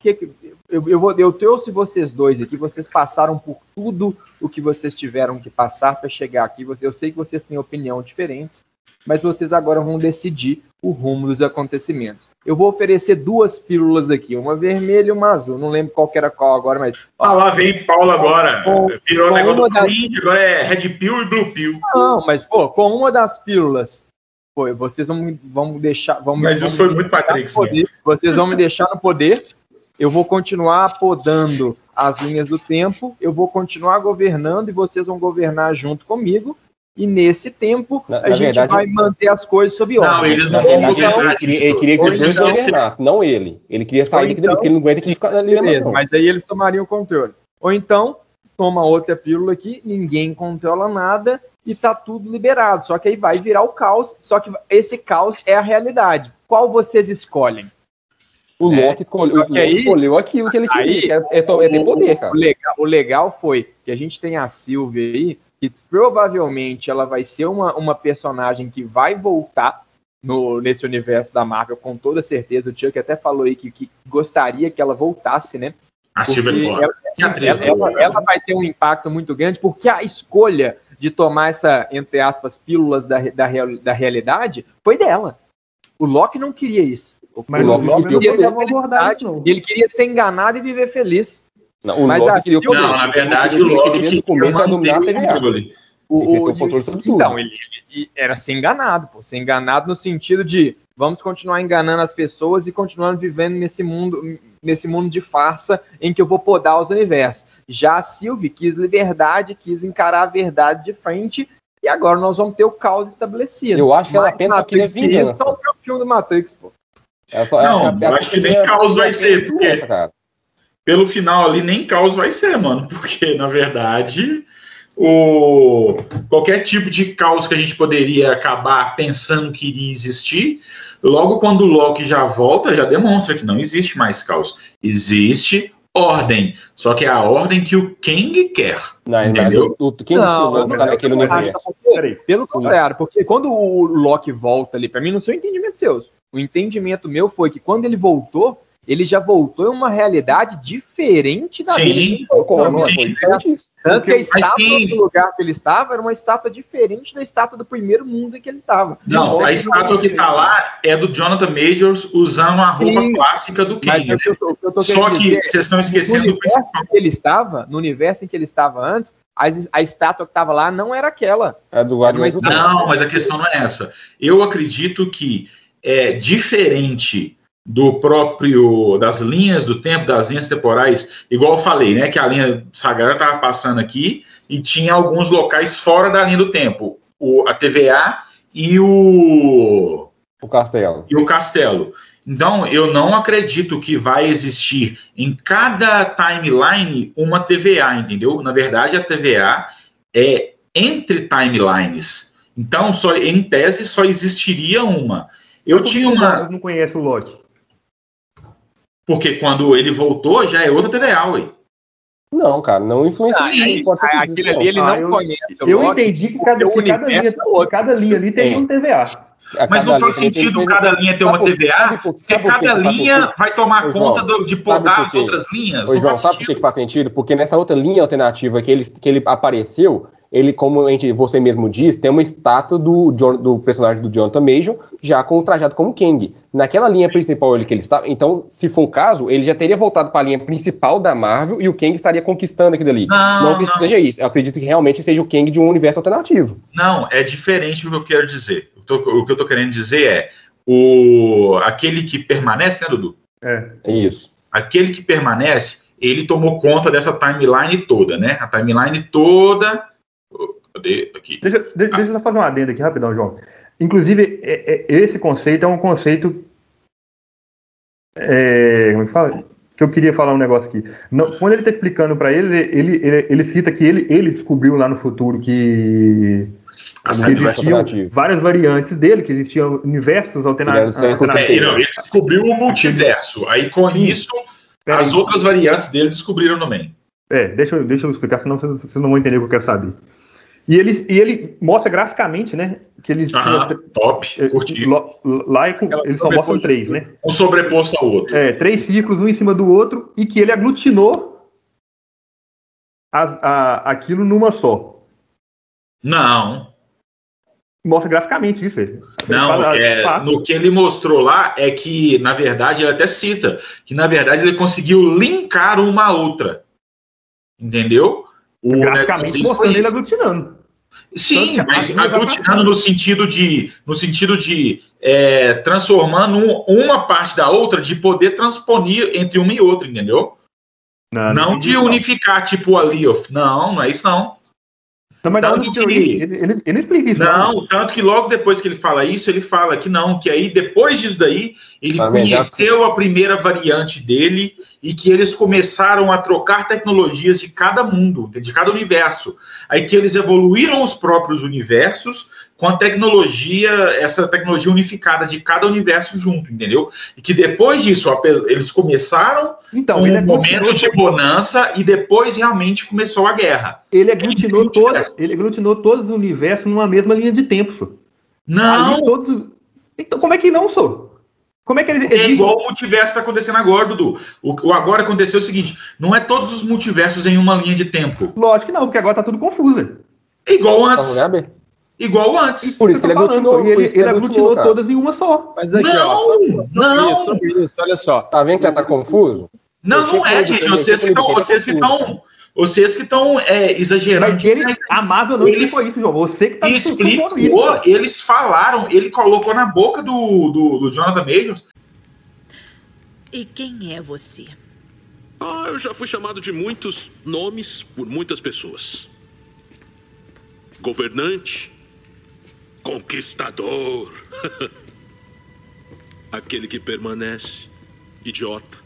que, eu, eu, vou, eu trouxe vocês dois aqui, vocês passaram por tudo o que vocês tiveram que passar para chegar aqui. Eu sei que vocês têm opinião diferentes, mas vocês agora vão decidir o rumo dos acontecimentos. Eu vou oferecer duas pílulas aqui, uma vermelha e uma azul. Não lembro qual era qual agora, mas. Ah, lá vem Paulo agora. Com, Virou com negócio do das... agora é Red Pill e Blue Pill. Não, mas, pô, com uma das pílulas. Pô, vocês vão, vão deixar. Vão, mas isso foi muito Patrick. Poder, vocês vão me deixar no poder. Eu vou continuar podando as linhas do tempo, eu vou continuar governando e vocês vão governar junto comigo. E nesse tempo, na, a na gente verdade, vai manter as coisas sob ordem. Não, eles não vão governar. Ele, ele queria que os dois governassem, não ele. Ele queria sair então, porque ele não aguenta que ele ficar ali. Beleza, mas aí eles tomariam o controle. Ou então, toma outra pílula aqui, ninguém controla nada e tá tudo liberado. Só que aí vai virar o caos. Só que esse caos é a realidade. Qual vocês escolhem? O Loki, escolheu, o Loki aí, escolheu aquilo que ele queria, aí, é, é, é ter poder, cara. O legal, o legal foi que a gente tem a Sylvie aí, que provavelmente ela vai ser uma, uma personagem que vai voltar no, nesse universo da Marvel, com toda certeza. O Chuck até falou aí que, que gostaria que ela voltasse, né? A Silvia ela, ela, ela, ela, vai ter um impacto muito grande, porque a escolha de tomar essa, entre aspas, pílulas da, da, da realidade foi dela. O Loki não queria isso. Mas o Loki queria ser não. Ele queria ser enganado e viver feliz. Não, o mas Loki queria, Silvia, não, na verdade, o Loki queria começar a dominar a TVA. O, o, controle sobre tudo. Então, ele, ele, era ser enganado, pô. Ser enganado no sentido de vamos continuar enganando as pessoas e continuando vivendo nesse mundo, nesse mundo de farsa em que eu vou podar os universos. Já a Sylvie quis liberdade, quis encarar a verdade de frente e agora nós vamos ter o caos estabelecido. Eu acho que ela pensa que é vingança. É o filme do Matrix, pô. É só, não, eu acho que nem caos vai ser, porque pelo final ali nem caos vai ser, mano, porque na verdade o qualquer tipo de caos que a gente poderia acabar pensando que iria existir, logo quando o Loki já volta, já demonstra que não existe mais caos. Existe ordem, só que é a ordem que o Kang quer. Não, entendeu? O, o, quem não, não, não, naquele universo? Pelo contrário, porque quando o Loki volta ali, para mim, não são entendimento seus. O entendimento meu foi que quando ele voltou, ele já voltou em uma realidade diferente da sim, dele. Concordo, sim. Tanto que a estátua do lugar que ele estava era uma estátua diferente da estátua do primeiro mundo em que ele estava. Não, a estátua que está lá é do Jonathan Majors usando a roupa sim, clássica do King. Né? Só que vocês estão esquecendo do principal. Que ele estava, no universo em que ele estava antes, a, a estátua que estava lá não era aquela. É do mas, Não, mas a questão não é essa. Eu acredito que é diferente do próprio das linhas do tempo, das linhas temporais, igual eu falei, né, que a linha sagrada estava passando aqui e tinha alguns locais fora da linha do tempo, o, a TVA e o o castelo. E o castelo. Então, eu não acredito que vai existir em cada timeline uma TVA, entendeu? Na verdade, a TVA é entre timelines. Então, só em tese só existiria uma. Eu tinha uma. não conhece o Loki. Porque quando ele voltou, já é outra TVA, ué. Não, cara, não influencia. Ah, pode ser que aquele ali ele não ah, eu, conhece. Eu Loki, entendi que cada, que cada, linha, é cada linha ali tem é. um TVA. Mas não faz sentido cada linha ter uma TVA, porque cada linha vai tomar conta de podar as outras linhas. Ô, João, sabe por que faz sentido? Porque nessa outra linha alternativa que ele, que ele apareceu, ele, como a gente, você mesmo diz, tem uma estátua do, John, do personagem do Jonathan Major já com o trajado como Kang. Naquela linha principal ele, que ele está, então, se for o caso, ele já teria voltado para a linha principal da Marvel e o Kang estaria conquistando aquilo ali. Não, não acredito que seja isso. Eu acredito que realmente seja o Kang de um universo alternativo. Não, é diferente do que eu quero dizer. O, o que eu estou querendo dizer é o aquele que permanece, né, Dudu? É. é isso. Aquele que permanece, ele tomou conta dessa timeline toda, né? A timeline toda Cadê? Aqui. Deixa, deixa, ah. deixa eu fazer uma adenda aqui rapidão, João. Inclusive, é, é, esse conceito é um conceito. É, como é que fala? Que eu queria falar um negócio aqui. Não, quando ele está explicando para eles, ele, ele, ele, cita que ele, ele descobriu lá no futuro que, que existiam várias variantes dele, que existiam universos alternativos. É, não, ele descobriu o multiverso. Aí com Sim. isso, Pera as aí. outras variantes dele descobriram no meio. É, deixa, deixa eu explicar, senão vocês, vocês não vão entender o que eu quero saber. E ele, e ele mostra graficamente, né? Que eles. Ah, top, é, curti. Lá é eles só mostram três, né? Um sobreposto ao outro. É, três círculos, um em cima do outro, e que ele aglutinou a, a, aquilo numa só. Não. Mostra graficamente isso. Ele. Não, é, no que ele mostrou lá é que, na verdade, ele até cita que, na verdade, ele conseguiu linkar uma a outra. Entendeu? O graficamente mostrando ele aglutinando. Sim, mas aglutinando no sentido de, no sentido de é, transformando uma parte da outra, de poder transponir entre uma e outra, entendeu? Não, não, não de unificar, tipo ali, não, não é isso não. Não, mas tanto que, ele, ele, ele, explica isso. Não, não, tanto que logo depois que ele fala isso, ele fala que não, que aí depois disso daí, ele tá conheceu a primeira variante dele e que eles começaram a trocar tecnologias de cada mundo, de cada universo. Aí que eles evoluíram os próprios universos com a tecnologia, essa tecnologia unificada de cada universo junto, entendeu? E que depois disso, eles começaram então, um é momento de bonança e depois realmente começou a guerra. Ele aglutinou, toda, ele aglutinou todos os universos numa mesma linha de tempo. Não! Todos... Então como é que não, sou? Como é que eles. É igual o multiverso está acontecendo agora, Dudu. O, o, agora aconteceu o seguinte: não é todos os multiversos em uma linha de tempo. Lógico que não, porque agora tá tudo confuso. É igual antes. Igual antes. E por isso que ele aglutinou. Ele, ele, ele aglutinou todas em uma só. Mas aqui, não, ó, não. Sobre isso, olha só. Tá vendo que já tá confuso? Não, não é, gente. Vocês que estão. Vocês que estão. É, exagerando. Mas ele, a Marvel não ele explicou isso, João. Você que tá explicou, isso, eles falaram, ele colocou na boca do, do, do Jonathan Majors e quem é você? Ah, eu já fui chamado de muitos nomes por muitas pessoas. Governante, conquistador, aquele que permanece, idiota.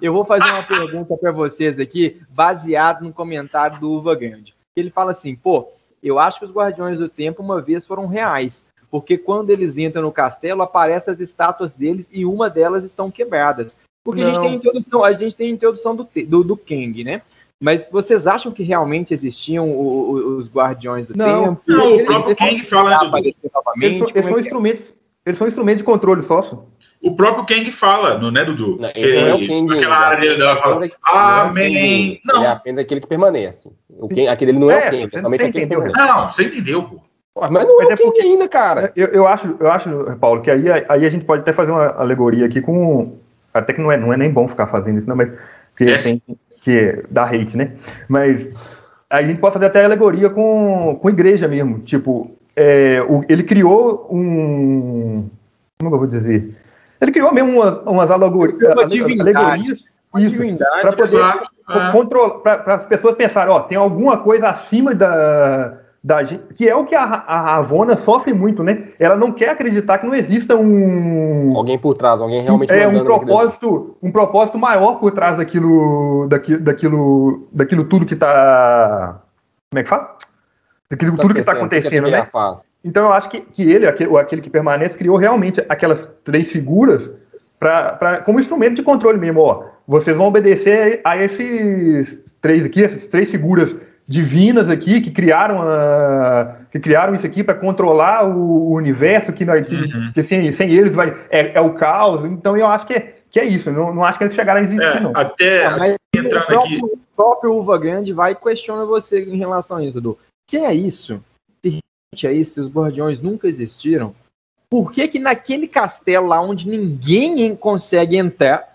Eu vou fazer uma pergunta para vocês aqui, baseado no comentário do Uva Grande. Ele fala assim: pô, eu acho que os Guardiões do Tempo uma vez foram reais porque quando eles entram no castelo, aparecem as estátuas deles e uma delas estão quebradas. Porque a gente tem a introdução, a gente tem a introdução do, do, do Kang, né? Mas vocês acham que realmente existiam os, os guardiões do não, tempo? Não, o próprio Kang fala novamente. Eles são, eles são é, é instrumentos, eles são instrumentos de controle só. O próprio Kang fala, não é, Dudu? Não, ele não é o Kang. Aquela área dele, fala, Amém. Não. Ele é apenas aquele que permanece. O Kang, aquele não é, é o Kang, é somente aquele que permanece. Não, você entendeu, pô. Mas não mas é, é porque ainda, cara. Eu, eu, acho, eu acho, Paulo, que aí, aí a gente pode até fazer uma alegoria aqui com. Até que não é, não é nem bom ficar fazendo isso, não, mas. Porque tem que dá hate, né? Mas aí a gente pode fazer até alegoria com, com igreja mesmo. Tipo, é, o, ele criou um. Como eu vou dizer? Ele criou mesmo uma, umas alegorias. alegorias isso, para poder é. controlar, para as pessoas pensarem, ó, tem alguma coisa acima da, da gente, que é o que a, a Ravona sofre muito, né? Ela não quer acreditar que não exista um alguém por trás, alguém realmente é um propósito, um propósito maior por trás daquilo, daquilo, daquilo, daquilo tudo que tá como é que fala? Daquilo tá tudo que está acontecendo, que né? Então eu acho que, que ele, aquele, aquele que permanece, criou realmente aquelas três figuras para como instrumento de controle mesmo. Ó, vocês vão obedecer a esses três aqui, essas três figuras divinas aqui que criaram a, que criaram isso aqui para controlar o, universo que, nós, que, uhum. que sem, sem, eles vai é, é, o caos então eu acho que é, que é isso não, não acho que eles chegaram a existir é, não até ah, mas entrando o próprio, aqui o próprio Uva Grande vai e questiona você em relação a isso Dudu. Se é isso se é isso se os guardiões nunca existiram por que que naquele castelo lá onde ninguém consegue entrar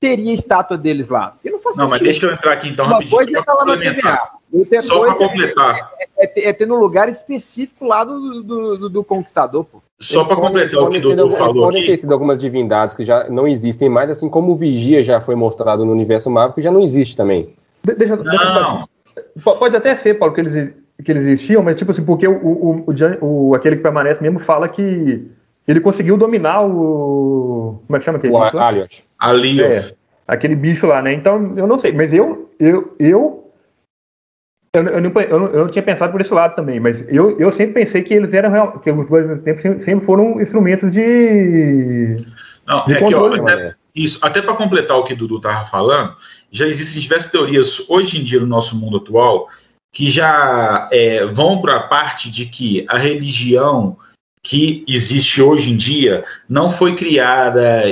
teria estátua deles lá? não, não mas deixa eu entrar aqui então Uma rapidinho. Coisa é tá lá TVA. Outra Só para completar. É, é, é, ter no lugar específico lá do, do, do, do Conquistador, pô. Só para completar o que o Doutor falou podem ter sido algumas divindades que já não existem mais, assim como o Vigia já foi mostrado no universo Marvel, que já não existe também. De, deixa, não. Deixa, pode até ser, Paulo, que eles, que eles existiam, mas tipo assim, porque o, o, o, o, aquele que permanece mesmo fala que ele conseguiu dominar o. Como é que chama aquele? O Aliot. Aliot. É, aquele bicho lá, né? Então, eu não sei, mas eu, eu, eu eu, eu, não, eu, não, eu, não, tinha pensado por esse lado também, mas eu, eu sempre pensei que eles eram que os dois tempos sempre foram instrumentos de. Não, de é que, ó, até, isso, até para completar o que o Dudu estava falando, já existem diversas teorias hoje em dia no nosso mundo atual que já é, vão para a parte de que a religião que existe hoje em dia não foi criada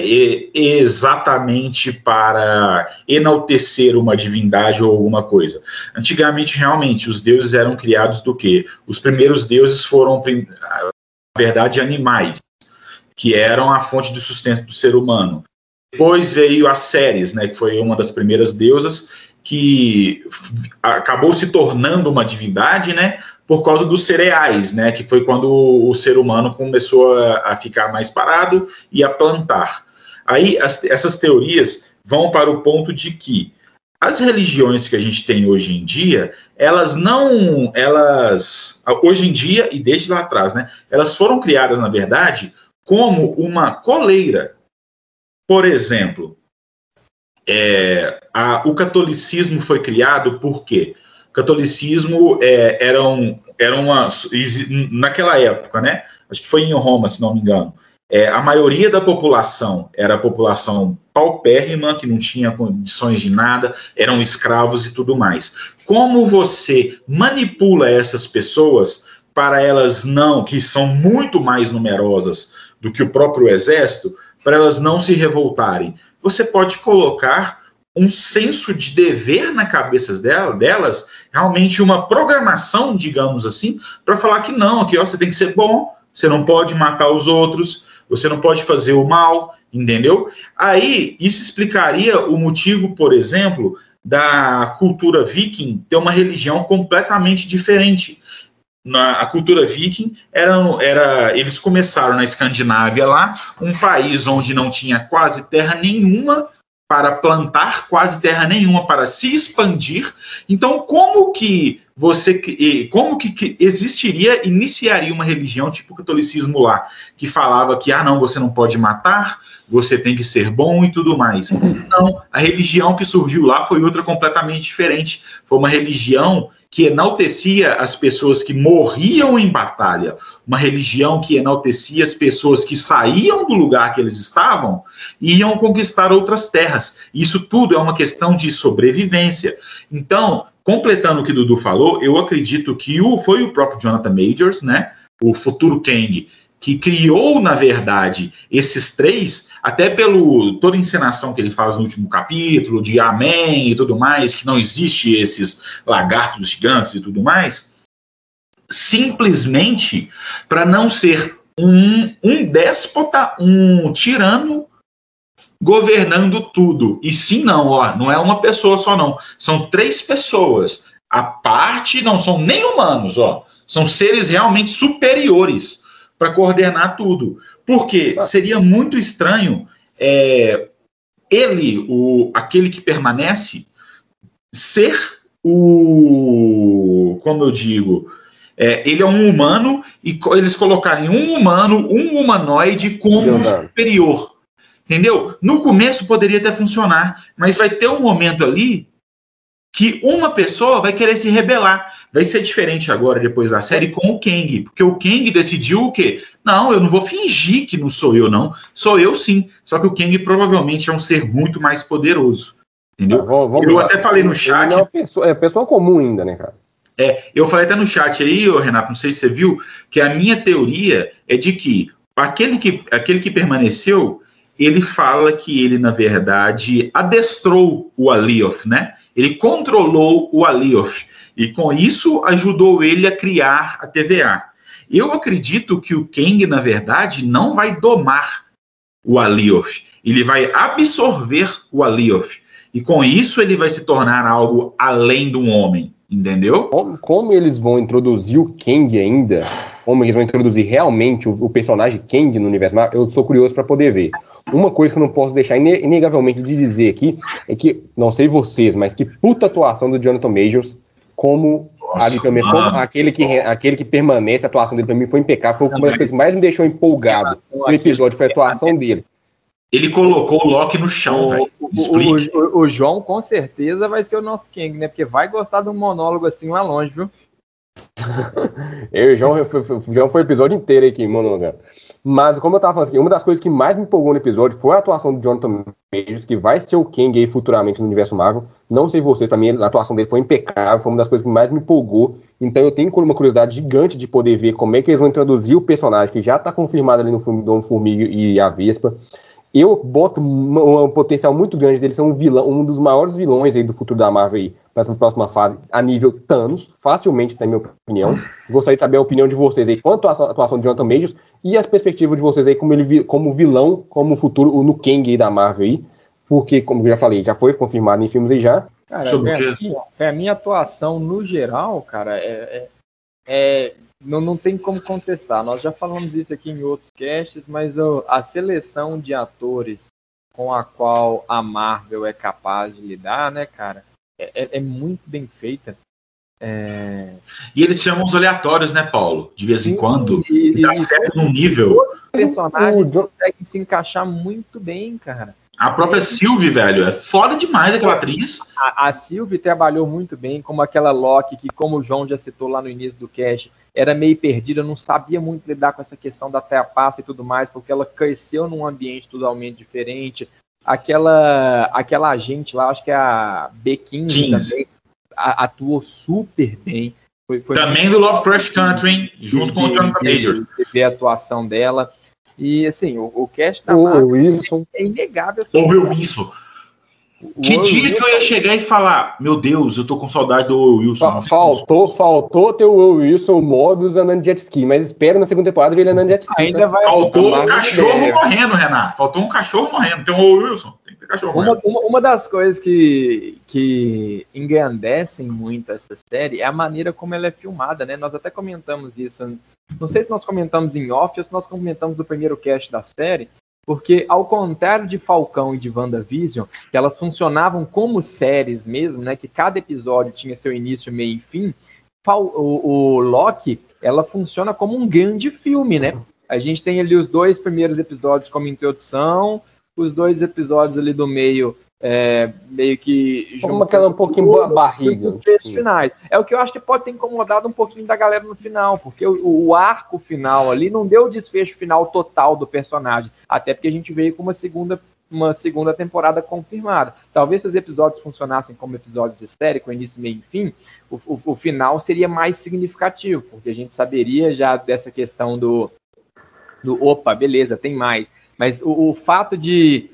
exatamente para enaltecer uma divindade ou alguma coisa. Antigamente, realmente, os deuses eram criados do quê? Os primeiros deuses foram, na verdade, animais, que eram a fonte de sustento do ser humano. Depois veio a Ceres, né, que foi uma das primeiras deusas que acabou se tornando uma divindade, né, por causa dos cereais, né, que foi quando o ser humano começou a, a ficar mais parado e a plantar. Aí as, essas teorias vão para o ponto de que as religiões que a gente tem hoje em dia, elas não, elas hoje em dia e desde lá atrás, né, elas foram criadas na verdade como uma coleira. Por exemplo, é, a, o catolicismo foi criado por quê? O catolicismo é, era, um, era uma. Naquela época, né? Acho que foi em Roma, se não me engano. É, a maioria da população era a população paupérrima, que não tinha condições de nada, eram escravos e tudo mais. Como você manipula essas pessoas para elas não, que são muito mais numerosas do que o próprio exército, para elas não se revoltarem? Você pode colocar um senso de dever na cabeça delas, realmente uma programação, digamos assim, para falar que não, que ó, você tem que ser bom, você não pode matar os outros, você não pode fazer o mal, entendeu? Aí isso explicaria o motivo, por exemplo, da cultura viking ter uma religião completamente diferente. Na, a cultura viking era, era eles começaram na Escandinávia lá, um país onde não tinha quase terra nenhuma para plantar quase terra nenhuma, para se expandir. Então, como que você, como que, existiria, iniciaria uma religião tipo o catolicismo lá, que falava que, ah, não, você não pode matar, você tem que ser bom e tudo mais. Não, a religião que surgiu lá foi outra completamente diferente. Foi uma religião que enaltecia as pessoas que morriam em batalha, uma religião que enaltecia as pessoas que saíam do lugar que eles estavam e iam conquistar outras terras. Isso tudo é uma questão de sobrevivência. Então, completando o que Dudu falou, eu acredito que o, foi o próprio Jonathan Majors, né, o futuro Kang, que criou, na verdade, esses três, até pelo toda a encenação que ele faz no último capítulo, de Amém e tudo mais, que não existe esses lagartos gigantes e tudo mais, simplesmente para não ser um, um déspota, um tirano governando tudo. E sim, não, ó, não é uma pessoa só, não. São três pessoas. A parte não são nem humanos, ó. São seres realmente superiores para coordenar tudo. Porque seria muito estranho é, ele, o, aquele que permanece, ser o. Como eu digo. É, ele é um humano e eles colocarem um humano, um humanoide como um superior. Entendeu? No começo poderia até funcionar, mas vai ter um momento ali que uma pessoa vai querer se rebelar. Vai ser diferente agora, depois da série, com o Kang. Porque o Kang decidiu o quê? Não, eu não vou fingir que não sou eu, não. Sou eu sim. Só que o Kang provavelmente é um ser muito mais poderoso. Entendeu? Vamos, eu lá. até falei no chat. é, pessoa, é pessoa comum ainda, né, cara? É, eu falei até no chat aí, Renato, não sei se você viu, que a minha teoria é de que aquele que, aquele que permaneceu, ele fala que ele, na verdade, adestrou o Alioth, né? Ele controlou o Alioth e com isso ajudou ele a criar a TVA. Eu acredito que o Kang, na verdade, não vai domar o Alioth. Ele vai absorver o Alioth. E com isso ele vai se tornar algo além de um homem. Entendeu? Como, como, eles vão introduzir o Kang ainda, como eles vão introduzir realmente o, o personagem Kang no universo Marvel, eu sou curioso para poder ver. Uma coisa que eu não posso deixar inegavelmente de dizer aqui é que, não sei vocês, mas que puta atuação do Jonathan Majors como, Nossa, menos, como aquele, que, aquele que permanece, a atuação dele para mim foi impecável, foi uma das coisas que mais me deixou empolgado no episódio, foi a atuação dele. Ele colocou o Loki no chão, velho. O, o, o, João com certeza vai ser o nosso King, né? Porque vai gostar de um monólogo assim lá longe, viu? eu e o João, foi, João foi o episódio inteiro aqui monologando. Mas, como eu tava falando aqui, uma das coisas que mais me empolgou no episódio foi a atuação do Jonathan Majors, que vai ser o Kang aí futuramente no universo Marvel. Não sei vocês, pra mim a atuação dele foi impecável, foi uma das coisas que mais me empolgou. Então eu tenho uma curiosidade gigante de poder ver como é que eles vão introduzir o personagem, que já tá confirmado ali no filme do Homem-Formiga e a Vespa. Eu boto um, um, potencial muito grande dele ser um vilão, um dos maiores vilões aí do futuro da Marvel aí, para essa próxima fase, a nível Thanos, facilmente, na minha opinião. Gostaria de saber a opinião de vocês aí quanto à atuação de Jonathan Majors e as perspectivas de vocês aí como ele como vilão, como futuro no Kang aí da Marvel aí, porque, como eu já falei, já foi confirmado em filmes aí já. Cara, a minha atuação no geral, cara, é, é, é não, não tem como contestar. Nós já falamos isso aqui em outros casts, mas a seleção de atores com a qual a Marvel é capaz de lidar, né, cara, é, é, é muito bem feita. É... E eles chamam os aleatórios, né, Paulo? De vez em Sim, quando. E, e dá certo num nível. Os personagens conseguem se encaixar muito bem, cara. A própria Sylvie, velho, é foda demais aquela atriz. A, a Sylvie trabalhou muito bem, como aquela Loki, que, como o João já citou lá no início do cast, era meio perdida, não sabia muito lidar com essa questão da terra-passa e tudo mais, porque ela cresceu num ambiente totalmente diferente. Aquela, aquela agente lá, acho que é a B15 também, a, atuou super bem. Foi, foi também do Lovecraft Country, junto de, com o John Majors. ver a atuação dela. E assim, o, o cast da Marvel Wilson. é inegável. Ô, meu Wilson. Que dia que eu ia chegar e falar, meu Deus, eu tô com saudade do Wilson. Faltou, faltou ter o Will Wilson, o Mobius andando de jet ski, mas espera na segunda temporada ver ele andando de jet ski. Ainda tá? vai faltou um cachorro morrendo, Renato. Faltou um cachorro morrendo. Tem o Wilson, cachorro uma, uma, uma, das coisas que, que engrandecem muito essa série é a maneira como ela é filmada, né? Nós até comentamos isso não sei se nós comentamos em off ou se nós comentamos do primeiro cast da série, porque ao contrário de Falcão e de WandaVision, que elas funcionavam como séries mesmo, né, que cada episódio tinha seu início, meio e fim, o, o Loki, ela funciona como um grande filme, né? A gente tem ali os dois primeiros episódios como introdução, os dois episódios ali do meio é, meio que. Como aquela um pouquinho a barriga. Os finais. É o que eu acho que pode ter incomodado um pouquinho da galera no final, porque o, o, arco final ali não deu o desfecho final total do personagem. Até porque a gente veio com uma segunda, uma segunda temporada confirmada. Talvez se os episódios funcionassem como episódios de série, com início, meio e fim, o, o, o final seria mais significativo, porque a gente saberia já dessa questão do. do opa, beleza, tem mais. Mas o, o fato de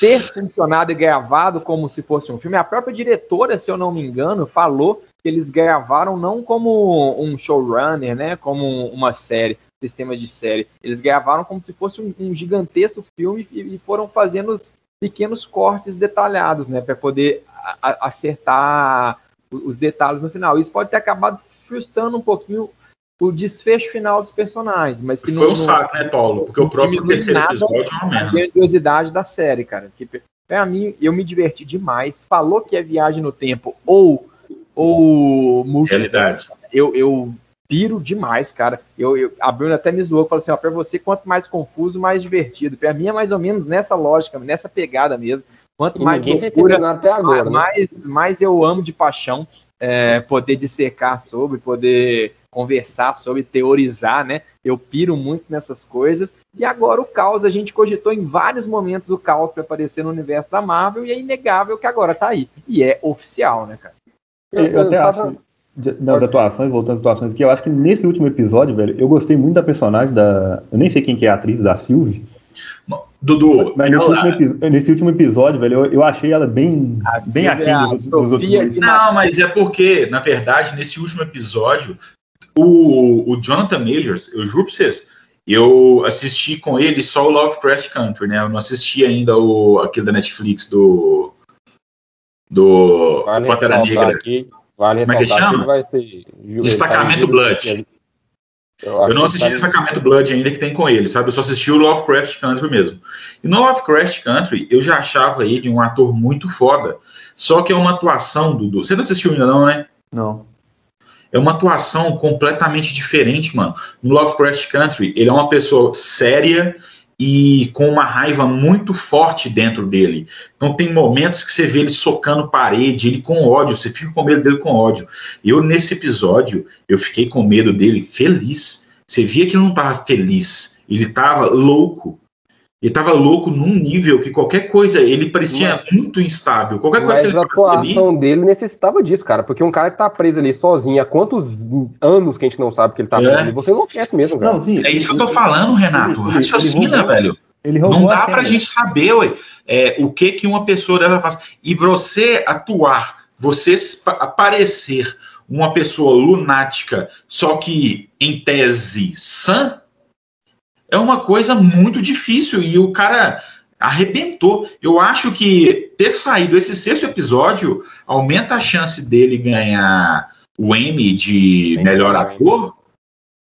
ter funcionado e gravado como se fosse um filme. A própria diretora, se eu não me engano, falou que eles gravaram não como um showrunner, né, como uma série, sistema de série. Eles gravaram como se fosse um, um gigantesco filme e, e, foram fazendo os pequenos cortes detalhados, né, para poder a, acertar os detalhes no final. Isso pode ter acabado frustrando um pouquinho o desfecho final dos personagens, mas que foi não, um saco, né, Paulo? Porque o próprio terceiro episódio é uma merda. A grandiosidade da série, cara. Que, pra mim, eu me diverti demais. Falou que é viagem no tempo ou ou realidade. Eu, eu piro demais, cara. Eu, eu, a Bruna até me zoou, falou assim, ó, pra você, quanto mais confuso, mais divertido. Pra mim é mais ou menos nessa lógica, nessa pegada mesmo. Quanto e mais loucura, até agora, mais, né? mais eu amo de paixão é, poder dissecar sobre, poder conversar sobre, teorizar, né? Eu piro muito nessas coisas. E agora o caos, a gente cogitou em vários momentos o caos para aparecer no universo da Marvel e é inegável que agora tá aí. E é oficial, né, cara? Eu, eu até acho, nas atuações, voltando às atuações aqui, eu acho que nesse último episódio, velho, eu gostei muito da personagem da. Eu nem sei quem que é a atriz da Sylvie. Dudu, mas nesse, último, nesse último, episódio, velho, eu, eu achei ela bem, bem aquém dos, dos outros. Não, mas é porque, na verdade, nesse último episódio, o, o Jonathan Majors, eu juro pra vocês, eu assisti com ele só o Lovecraft Country, né? Eu não assisti ainda o, aquele da Netflix do. Do. Vale Pantera Negra. Aqui, vale Como é que chama? Vai ser, Destacamento Blood. Eu, eu não assisti o Sacramento Blood ainda que tem com ele, sabe? Eu só assisti o Lovecraft Country mesmo. E no Lovecraft Country, eu já achava ele um ator muito foda. Só que é uma atuação, Dudu. Você não assistiu ainda, não, né? Não. É uma atuação completamente diferente, mano. No Lovecraft Country, ele é uma pessoa séria e com uma raiva muito forte dentro dele. Então tem momentos que você vê ele socando parede, ele com ódio, você fica com medo dele com ódio. Eu nesse episódio, eu fiquei com medo dele feliz. Você via que ele não estava feliz, ele estava louco. Ele tava louco num nível que qualquer coisa, ele parecia mas, muito instável. Qualquer coisa que ele a atuação ali... dele necessitava disso, cara. Porque um cara que tá preso ali sozinho há quantos anos que a gente não sabe que ele tá preso é. ali, você não esquece mesmo, cara. Não, sim, é isso que eu tô falando, Renato. Ele, Raciocina, ele velho. Ele não dá pra gente saber, ué, é, o que que uma pessoa dessa faz. E você atuar, você aparecer uma pessoa lunática, só que em tese sã, é uma coisa muito difícil e o cara arrebentou. Eu acho que ter saído esse sexto episódio aumenta a chance dele ganhar o Emmy de melhor ator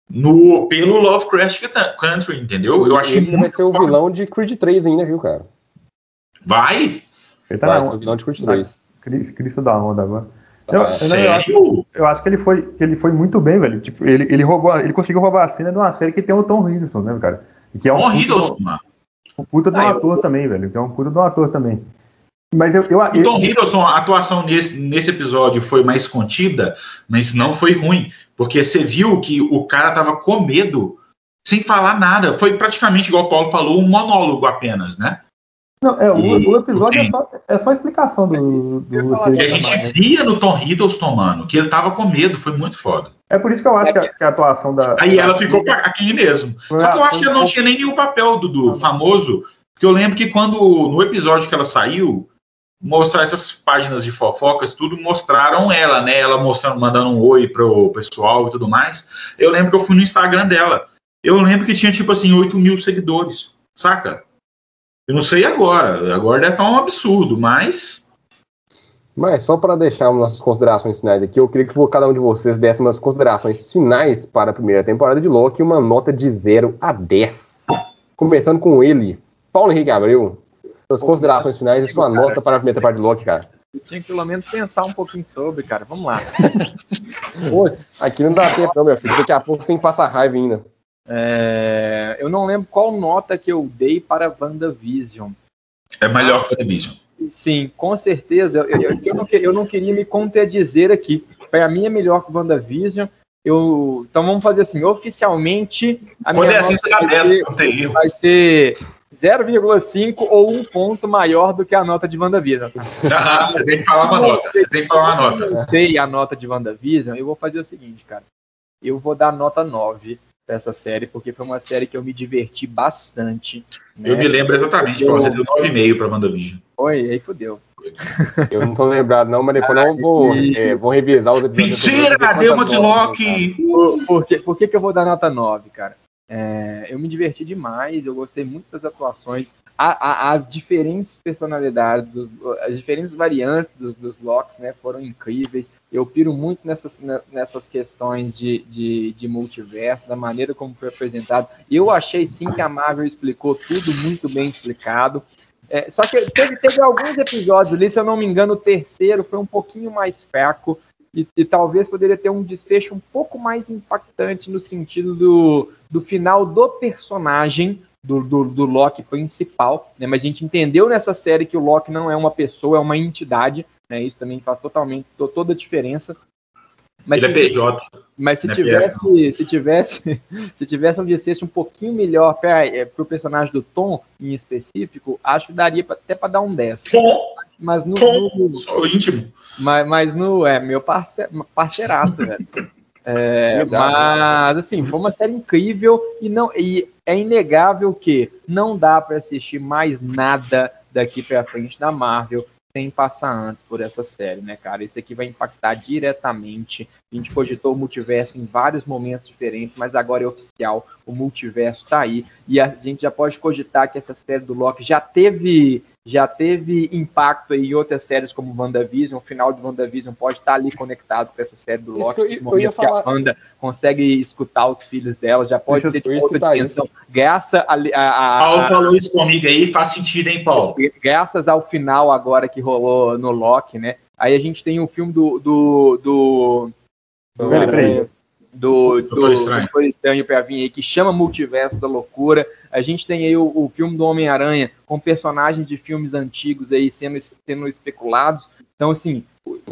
no, pelo Lovecraft Country, entendeu? Eu acho ele que vai ser o vilão de Creed 3 ainda, viu, cara? Vai? Ele tá vai o vilão de Creed 3. Cristo da onda agora. Eu, eu, acho, eu, acho, que ele foi, que ele foi muito bem, velho. Tipo, ele, ele roubou, ele conseguiu roubar a cena de uma série que tem o Tom Hiddleston, né, cara? Que é um Tom Hiddleston, mano. Um puta de um ah, ator eu... também, velho. Que é um puta de um ator também. Mas eu, eu, o Tom Hiddleston, a atuação nesse, nesse episódio foi mais contida, mas não foi ruim. Porque você viu que o cara tava com medo, sem falar nada. Foi praticamente, igual o Paulo falou, um monólogo apenas, né? Não, é, o, o episódio é só, é só explicação do. do e a gente via no Tom Hiddleston, mano, que ele tava com medo, foi muito foda. É por isso que eu acho que a, que a atuação da. Aí ela ficou aqui mesmo. Só que eu acho que ela não tinha nem nenhum papel do, do famoso, porque eu lembro que quando, no episódio que ela saiu, mostrar essas páginas de fofocas, tudo mostraram ela, né? Ela mostrando, mandando um oi pro pessoal e tudo mais. Eu lembro que eu fui no Instagram dela. Eu lembro que tinha, tipo assim, 8 mil seguidores, saca? Eu não sei agora. Agora deve estar um absurdo, mas. Mas só para deixar nossas considerações finais aqui, eu queria que cada um de vocês desse umas considerações finais para a primeira temporada de Loki, uma nota de 0 a 10. Começando com ele, Paulo Henrique Abreu. Suas considerações finais e sua nota para a primeira temporada de Loki, cara. Eu tinha que pelo menos pensar um pouquinho sobre, cara. Vamos lá. Putz, aqui não dá tempo, não, meu filho. Daqui a pouco você tem que passar raiva ainda. É, eu não lembro qual nota que eu dei para WandaVision. É melhor que WandaVision. Sim, com certeza. Eu, eu, eu, não, eu não queria me contradizer aqui. Para mim é melhor que WandaVision. Eu, então vamos fazer assim, oficialmente a Quando minha é assim, nota vai, ser, vai ser 0,5 ou um ponto maior do que a nota de WandaVision. Ah, você tem que falar uma nota. Você tem que falar uma nota. Eu dei a nota de WandaVision, eu vou fazer o seguinte, cara. Eu vou dar nota 9 essa série, porque foi uma série que eu me diverti bastante. Né? Eu me lembro exatamente, eu... você deu 9,5 para WandaVision. Oi, aí fodeu. Eu não tô lembrado, não, mas depois ah, eu vou, e... é, vou revisar os episódios. Mentira! Deu uma de Loki! Por, por, que, por que, que eu vou dar nota 9, cara? É, eu me diverti demais, eu gostei muito das atuações, a, a, as diferentes personalidades, as diferentes variantes dos, dos Locks né, foram incríveis. Eu piro muito nessas, nessas questões de, de, de, multiverso, da maneira como foi apresentado. Eu achei sim que a Marvel explicou tudo muito bem explicado. É, só que teve, teve alguns episódios ali, se eu não me engano, o terceiro foi um pouquinho mais fraco. E, e, talvez poderia ter um desfecho um pouco mais impactante no sentido do, do final do personagem do, do, do Loki principal, né? Mas a gente entendeu nessa série que o Loki não é uma pessoa, é uma entidade, né? Isso também faz totalmente toda a diferença. Mas Ele é PJ. Mas se é tivesse, se tivesse, se tivesse um desfecho um pouquinho melhor para é, o personagem do Tom em específico, acho que daria pra, até para dar um 10. Tom, mas no, Tom, no sou íntimo. Mas, mas no é meu parce, parceiraço, velho. É, mas assim, foi uma série incrível e não e é inegável que não dá para assistir mais nada daqui para frente da Marvel sem passar antes por essa série, né, cara? Isso aqui vai impactar diretamente. A gente cogitou o multiverso em vários momentos diferentes, mas agora é oficial, o multiverso tá aí. E a gente já pode cogitar que essa série do Loki já teve já teve impacto em outras séries como WandaVision. O final de WandaVision pode estar ali conectado com essa série do Loki. Isso eu, eu ia falar... que a Wanda consegue escutar os filhos dela, já pode ser de outra dimensão. Graças a, a, a, Paulo falou isso comigo aí, faz sentido, hein, Paulo? Graças ao final agora que rolou no Loki, né? Aí a gente tem o filme do. do, do, do peraí, do, do Doutor Estranho. Pra vir aí, que chama Multiverso da Loucura. A gente tem aí o, o filme do Homem-Aranha com personagens de filmes antigos aí sendo, sendo especulados. Então, assim,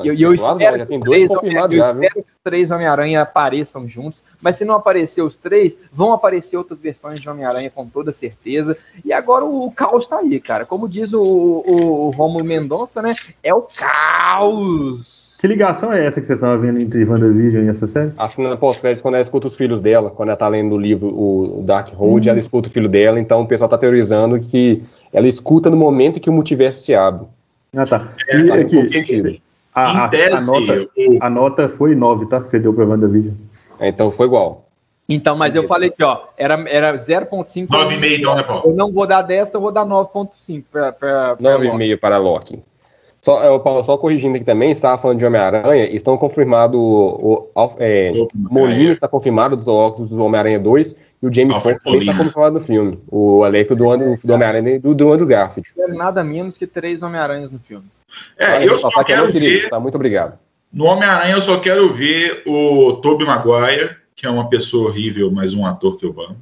eu, eu espero, tem dois três, confirmados eu já, espero que os três Homem-Aranha apareçam juntos, mas se não aparecer os três, vão aparecer outras versões de Homem-Aranha com toda certeza. E agora o, o caos tá aí, cara. Como diz o, o, o Romulo Mendonça, né? É o caos. Que ligação é essa que você estava vendo entre WandaVision e essa série? A cena pós-crédito quando ela escuta os filhos dela, quando ela tá lendo o livro, o Dark Road, hum. ela escuta o filho dela, então o pessoal tá teorizando que ela escuta no momento que o multiverso se abre. Ah, tá. É, e tá aqui, a, a, a, nota, a nota foi 9, tá? Que você deu pra WandaVision. É, então foi igual. Então, mas eu falei que, ó, era, era 0.5. 9,5, então, né? Eu não vou dar 10, então eu vou dar 9.5 para 9,5 para Loki. Só, eu, Paulo, só corrigindo aqui também, estava falando de Homem-Aranha, estão confirmados o, o é, Molina está confirmado do óculos do Homem-Aranha 2 e o Jamie Foxx também está confirmado no filme. O elenco do, do Homem-Aranha do, do Andrew Garfield. Nada menos que três Homem-Aranhas no filme. É, eu só quero querido, ver... Tá, muito obrigado. No Homem-Aranha eu só quero ver o Tobey Maguire, que é uma pessoa horrível, mas um ator que eu amo,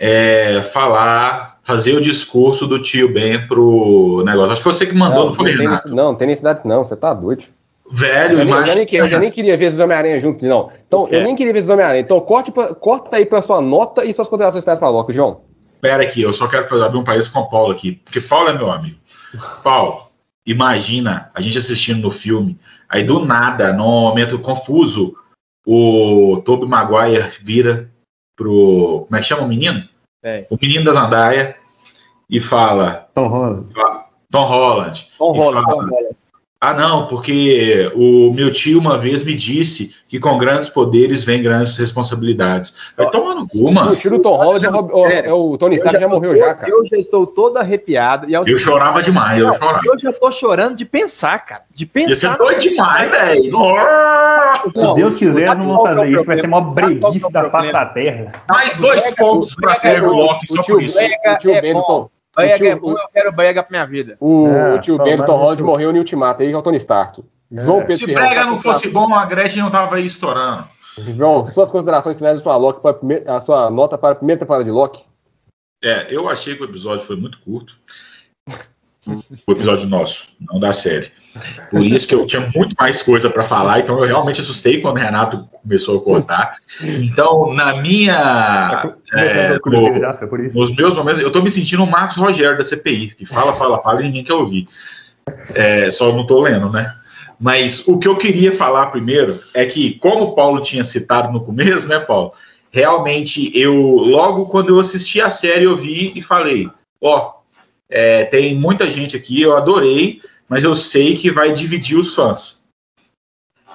é, falar fazer o discurso do tio Ben pro negócio. Acho que você que mandou, não, não foi, não Renato? Tem, não, não tem necessidade não, você tá doido. Velho, eu, mas... nem, eu, já nem queria ver esses Homem-Aranha juntos, não. Então, eu nem queria ver esses Homem-Aranha. Então, corte pra, corta aí pra sua nota e suas considerações finais pra Loki, João. Pera aqui, eu só quero fazer, abrir um país com o Paulo aqui, porque Paulo é meu amigo. Paulo, imagina a gente assistindo no filme, aí do nada, num momento confuso, o Tobey Maguire vira pro. Como é que chama o menino? É. O menino da Zandaia e fala. Tom Holland. Tom Holland. Tom Holland, fala, Tom Holland. Ah, não, porque o meu tio uma vez me disse que com grandes poderes vem grandes responsabilidades. Vai tomar no cu, mano. O tio do Tom Holland é, o, é o Tony Stark já, já, morreu já, cara. Eu já estou todo arrepiado. E eu seguinte, chorava demais, eu chorava. Eu já tô chorando de pensar, cara. De pensar. Você é demais, velho. Se Deus quiser, não vou fazer isso. Vai ser uma breguice da face da terra. Mais dois pontos pra ser o Loki, só por isso. O tio Benton. Brega é bom, eu quero brega pra minha vida. O, é, o tio Benton Holland morreu no Ultimato, aí é o Tony Stark. É. João Pedro Se Ferreira, brega não fosse bom, a Gretchen não tava aí estourando. João, suas considerações finais da sua, Loki a sua nota para a primeira temporada de Loki? É, eu achei que o episódio foi muito curto o episódio nosso, não da série. Por isso que eu tinha muito mais coisa para falar, então eu realmente assustei quando o Renato começou a cortar. Então, na minha. É, no, nos meus momentos, eu estou me sentindo o Marcos Rogério da CPI, que fala, fala, fala e ninguém quer ouvir. É, só não estou lendo, né? Mas o que eu queria falar primeiro é que, como o Paulo tinha citado no começo, né, Paulo? Realmente, eu, logo quando eu assisti a série, eu vi e falei: ó, é, tem muita gente aqui, eu adorei, mas eu sei que vai dividir os fãs.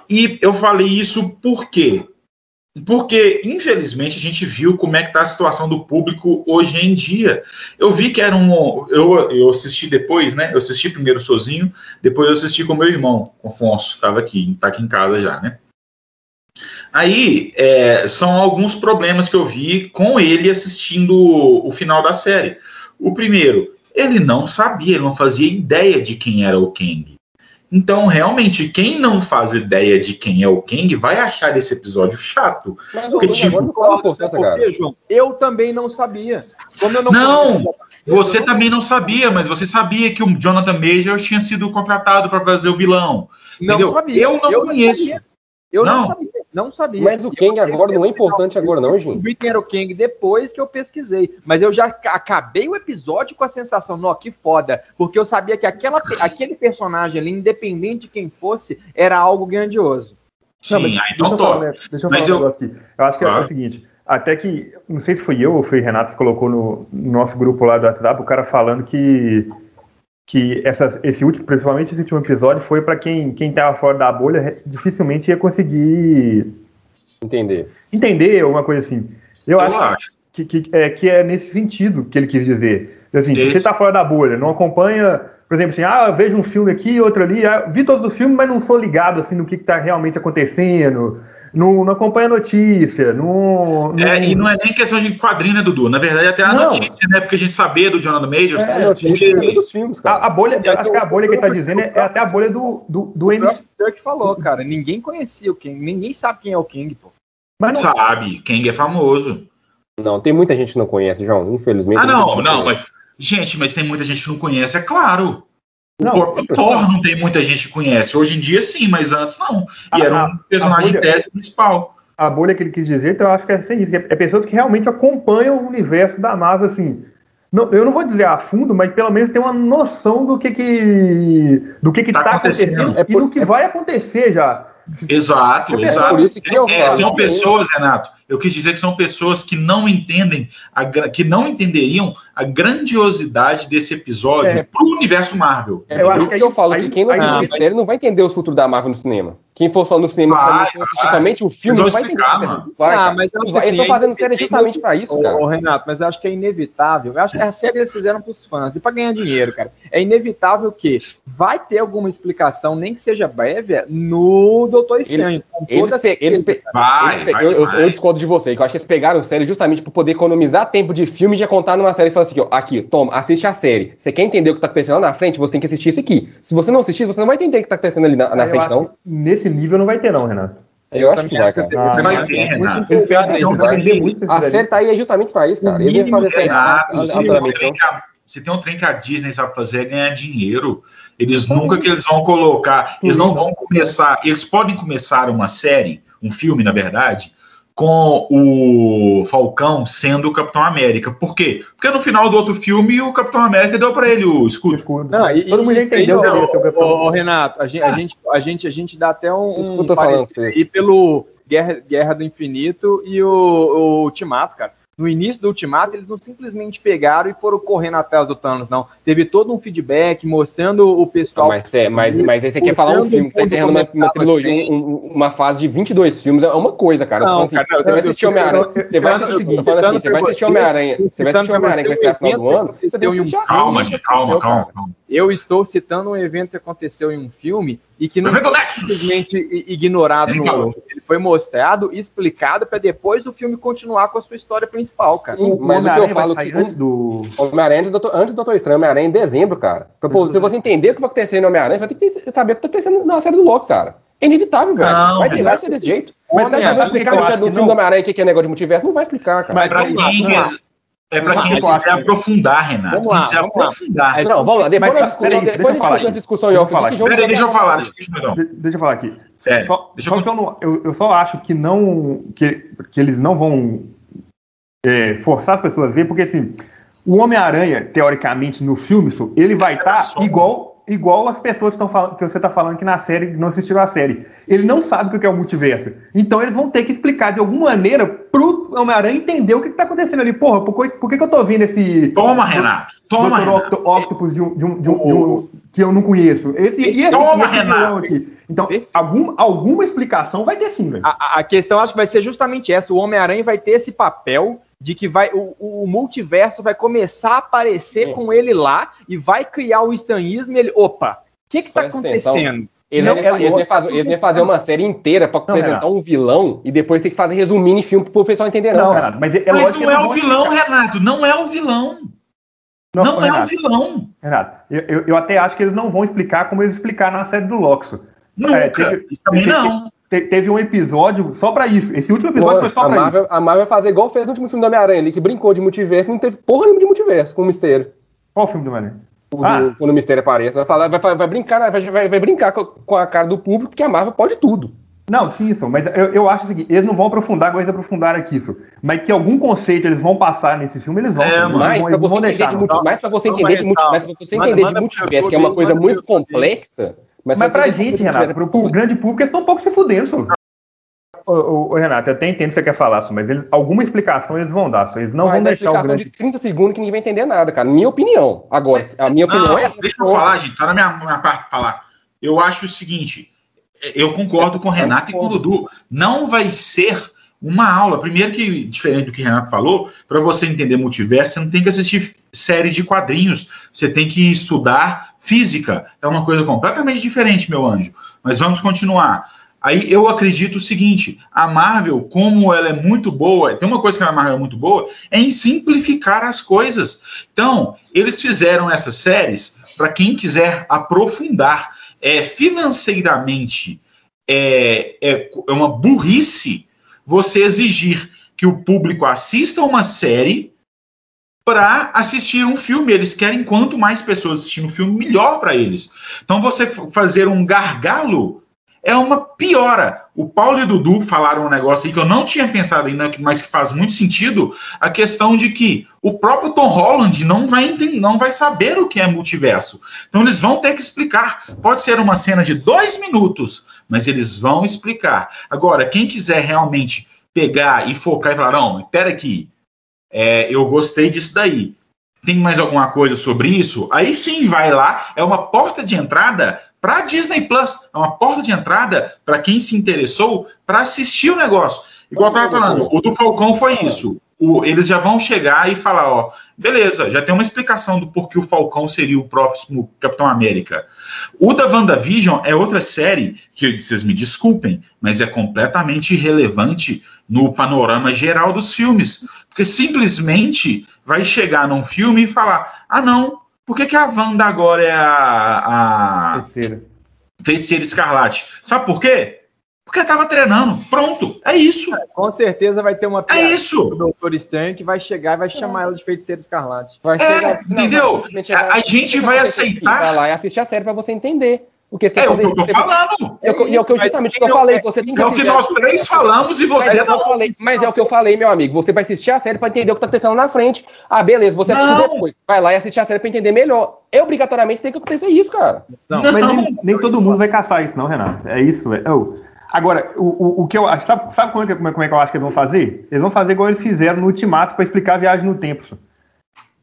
E eu falei isso por quê? Porque, infelizmente, a gente viu como é que está a situação do público hoje em dia. Eu vi que era um. Eu, eu assisti depois, né? Eu assisti primeiro sozinho, depois eu assisti com meu irmão, Afonso, estava aqui, está aqui em casa já, né? Aí é, são alguns problemas que eu vi com ele assistindo o, o final da série. O primeiro, ele não sabia, ele não fazia ideia de quem era o Kang. Então, realmente, quem não faz ideia de quem é o Kang vai achar esse episódio chato. Mas porque, tipo, João, eu também não sabia. Como eu não, não você não... também não sabia, mas você sabia que o Jonathan Major tinha sido contratado para fazer o vilão. Não entendeu? sabia. Eu não eu conheço. Não eu não. não sabia. Não sabia. Mas o Kang agora não é importante agora, não, gente. Vi quem era o Kang depois que eu pesquisei. Mas eu já acabei o episódio com a sensação, não, que foda. Porque eu sabia que aquela, aquele personagem ali, independente de quem fosse, era algo grandioso. Sim, não, mas, então deixa eu falar, né, deixa eu falar um eu... aqui. Eu acho que claro. é o seguinte. Até que, não sei se foi eu ou foi Renato que colocou no, no nosso grupo lá do WhatsApp, o cara falando que que essa, esse último, principalmente esse último episódio, foi para quem quem estava fora da bolha, dificilmente ia conseguir entender. Entender alguma coisa assim. Eu, Eu acho, acho, Que, que, é, que é nesse sentido que ele quis dizer. Assim, se você está fora da bolha, não acompanha, por exemplo, assim, ah, eu vejo um filme aqui, outro ali, ah, vi todos os filmes, mas não sou ligado assim no que está realmente acontecendo não, não acompanha a notícia, não, não... É, e não é nem questão de quadrinho, né, Dudu? Na verdade, até a não. notícia, né? Porque a gente sabia do Jonathan Majors. É, a notícia porque... dos filmes, cara. A, a bolha, é acho que a bolha que ele tá dizendo é, é até a bolha do, do, do MC. O que falou, cara. Ninguém conhecia o King, ninguém sabe quem é o King, pô. Mas não... Sabe, Kang é famoso. Não, tem muita gente que não conhece, João, infelizmente. Ah, não, não, mas. Gente, mas tem muita gente que não conhece, é claro. O não, próprio Thor não tem muita gente que conhece. Hoje em dia, sim, mas antes não. E a, era um personagem bolha, tese principal. A bolha que ele quis dizer, então eu acho que é assim, é pessoas que realmente acompanham o universo da Marvel, assim. Não, eu não vou dizer a fundo, mas pelo menos tem uma noção do que que do que que tá, tá acontecendo, acontecendo é por, e do que é vai acontecer já. Exato, é exato. Por isso que eu é, são pessoas, Renato. Eu quis dizer que são pessoas que não entendem, a, que não entenderiam a grandiosidade desse episódio é. pro universo Marvel. É, por isso que eu falo aí, que quem não assiste a série não vai entender o futuro da Marvel no cinema. Quem for só no cinema vai, assistir somente o filme, não vai explicar, entender. Mano. Vai, ah, mas eu acho que assim, Eles estão fazendo série justamente para isso, cara. Ô, Renato, mas eu acho que é inevitável. Eu acho que a série eles fizeram pros fãs e para ganhar dinheiro, cara. É inevitável que vai ter alguma explicação, nem que seja breve, no Doutor Estranho. Eles, eles, eles, vai, eles, vai, eu, eu, eu, discordo de você, que eu acho que eles pegaram série justamente para poder economizar tempo de filme e já contar numa série e falar assim: ó, aqui, toma, assiste a série. Você quer entender o que tá acontecendo lá na frente? Você tem que assistir isso aqui. Se você não assistir, você não vai entender o que tá acontecendo ali na, na frente, não. Nesse nível não vai ter, não, Renato. Eu, acho que vai, cara. Ah, vai ter, Renato. A série tá aí é justamente para isso, cara. Eles fazer se tem um trem que a Disney sabe fazer é ganhar dinheiro. Eles nunca que eles vão colocar, eles não vão começar, eles podem começar uma série, um filme, na verdade, com o Falcão sendo o Capitão América. Por quê? Porque no final do outro filme o Capitão América deu para ele o escudo. Não, e, Todo mundo entendeu que ele ser o Capitão. Ô, Renato, a gente, a, gente, a, gente, a gente dá até um, um falando e pelo Guerra, Guerra do Infinito e o, o Ultimato, cara no início do Ultimato, eles não simplesmente pegaram e foram correndo atrás do Thanos, não. Teve todo um feedback mostrando o pessoal. Não, mas, é, mas, mas esse aqui é falar um filme que tá encerrando uma, uma trilogia, um, uma fase de 22 filmes, é uma coisa, cara. Não, assim, cara você vai assistir Homem-Aranha. Você vai assistir, assim, você vai assistir Homem-Aranha. Você vai assistir Homem-Aranha que vai estrear no final do ano. Você Calma, calma, calma. Eu estou citando um evento que aconteceu em um filme e que não foi simplesmente ignorado no outro. Ele foi mostrado e explicado para depois o filme continuar com a sua história principal, cara. Sim, mas o que eu falo que antes do Homem-Aranha antes do, antes do Doutor Estranho, Homem-Aranha em dezembro, cara. Pô, se você entender o que vai acontecer no Homem-Aranha, você vai ter que saber o que está acontecendo na série do Loki, cara. É inevitável, velho. Não, vai, ter, vai ser desse jeito. Mas, mas vai explicar no filme do Homem-Aranha o que é negócio de multiverso, não vai explicar, cara. Mas pra quem, é para quem quiser aprofundar, Renato. Vamos lá, quiser vamos aprofundar. Não, vamos lá. Depois, Mas, discussão, depois, depois falar da discussão em off. Peraí, deixa eu falar. Deixa eu falar aqui. Sério, só, só eu... que eu, não, eu, eu, só acho que não que, que eles não vão é, forçar as pessoas a ver, porque assim, o Homem-Aranha, teoricamente, no filme, ele vai estar tá igual igual as pessoas que, falando, que você está falando que na série não assistiram a série. Ele não sabe o que é o multiverso. Então eles vão ter que explicar de alguma maneira pro Homem-Aranha entender o que, está acontecendo ali. Porra, por, por, que, que eu tô vendo esse. Toma, Renato! Toma, Renato. Octopus de um, de um, de um, de um que eu não conheço. Esse, e esse, Toma, esse Renato! Aqui. Então, algum, alguma explicação vai ter sim, velho. A, a questão acho que vai ser justamente essa. O Homem-Aranha vai ter esse papel de que vai o, o multiverso vai começar a aparecer é. com ele lá e vai criar o estanismo. Ele, opa, o que que tá acontecendo? Eles, não, é eles, fazer, eles iam fazer uma série inteira para apresentar um vilão e depois ter que fazer resumindo em filme pro pessoal entender. Não, não Renato, mas, é mas não é o vilão, Renato. Não é o vilão. Não, não Renato, é o vilão. Renato, eu, eu, até acho que eles não vão explicar como eles explicaram na série do Loxo. Nunca. É, teve, isso também teve, não teve um episódio só pra isso. Esse último episódio Pô, foi só a pra Marvel, isso. A Marvel vai fazer igual fez no último filme do Homem-Aranha ali, que brincou de multiverso, não teve porra nenhuma de multiverso com o Mistério. Qual o filme do Homem-Aranha? Ah. Quando o Mistério aparece, vai, falar, vai, vai brincar, vai, vai, vai brincar com, com, a cara do público, que a Marvel pode tudo. Não, sim, isso, mas eu, eu acho o seguinte, eles não vão aprofundar igual eles aprofundaram aqui, isso. Mas que algum conceito eles vão passar nesse filme, eles vão. É, eles mais para você, deixar, de multi, mais pra você entender de multiverso, você entender de multiverso, que é uma coisa muito complexa. Mas, mas pra gente, Renato, pro, pro grande público, eles estão um pouco se fudendo, senhor. Ô, ô, Renato, eu até entendo o que você quer falar, mas eles, alguma explicação eles vão dar. Eles não, vão deixar o grande... de 30 segundos que ninguém vai entender nada, cara. Minha opinião. Agora, a minha não, opinião é. Deixa eu falar, gente. Tá na minha, minha parte falar. Eu acho o seguinte. Eu concordo com o Renato e com o Dudu. Não vai ser uma aula. Primeiro que, diferente do que o Renato falou, para você entender multiverso, você não tem que assistir série de quadrinhos. Você tem que estudar física. É uma coisa completamente diferente, meu anjo. Mas vamos continuar. Aí eu acredito o seguinte: a Marvel, como ela é muito boa, tem uma coisa que a Marvel é muito boa, é em simplificar as coisas. Então, eles fizeram essas séries para quem quiser aprofundar é, financeiramente. É, é, é uma burrice você exigir que o público assista uma série para assistir um filme. Eles querem quanto mais pessoas assistindo um filme, melhor para eles. Então, você fazer um gargalo é uma piora. O Paulo e o Dudu falaram um negócio aí que eu não tinha pensado ainda, mas que faz muito sentido, a questão de que o próprio Tom Holland não vai entender, não vai saber o que é multiverso. Então eles vão ter que explicar. Pode ser uma cena de dois minutos, mas eles vão explicar. Agora, quem quiser realmente pegar e focar e falar, não, espera aqui, é, eu gostei disso daí. Tem mais alguma coisa sobre isso? Aí sim, vai lá. É uma porta de entrada para Disney Plus. É uma porta de entrada para quem se interessou para assistir o negócio. Igual eu estava falando, o do Falcão foi isso. O, eles já vão chegar e falar, ó, beleza, já tem uma explicação do porquê o Falcão seria o próximo Capitão América. O da WandaVision é outra série que, vocês me desculpem, mas é completamente irrelevante no panorama geral dos filmes. Porque simplesmente vai chegar num filme e falar, ah não, por que, que a Wanda agora é a, a... Feiticeira. Feiticeira Escarlate? Sabe por quê? Porque estava treinando. Pronto. É isso. É, com certeza vai ter uma piada é isso. do Doutor Estranho que vai chegar e vai chamar ela de feiticeiro escarlate. Vai é, chegar, entendeu? Não, a, a, gente vai aceitar. Vai lá e assistir a série para você entender. O que é, o que eu tô falando. É, e é o que eu justamente que eu falei. Você tem que é o que nós três falamos e você mas não. Falei, mas é o que eu falei, meu amigo. Você vai assistir a série para entender o que tá acontecendo na frente. Ah, beleza, você assiste depois. Vai lá e assistir a série para entender melhor. E, obrigatoriamente tem que acontecer isso, cara. Não, não mas nem, nem, todo mundo vai caçar isso, não, Renato. É isso, velho. Agora, o, o, o, que eu acho. Sabe, sabe como, é, como, é, que eu acho que eles vão fazer? Eles vão fazer igual eles fizeram no Ultimato para explicar a viagem no tempo.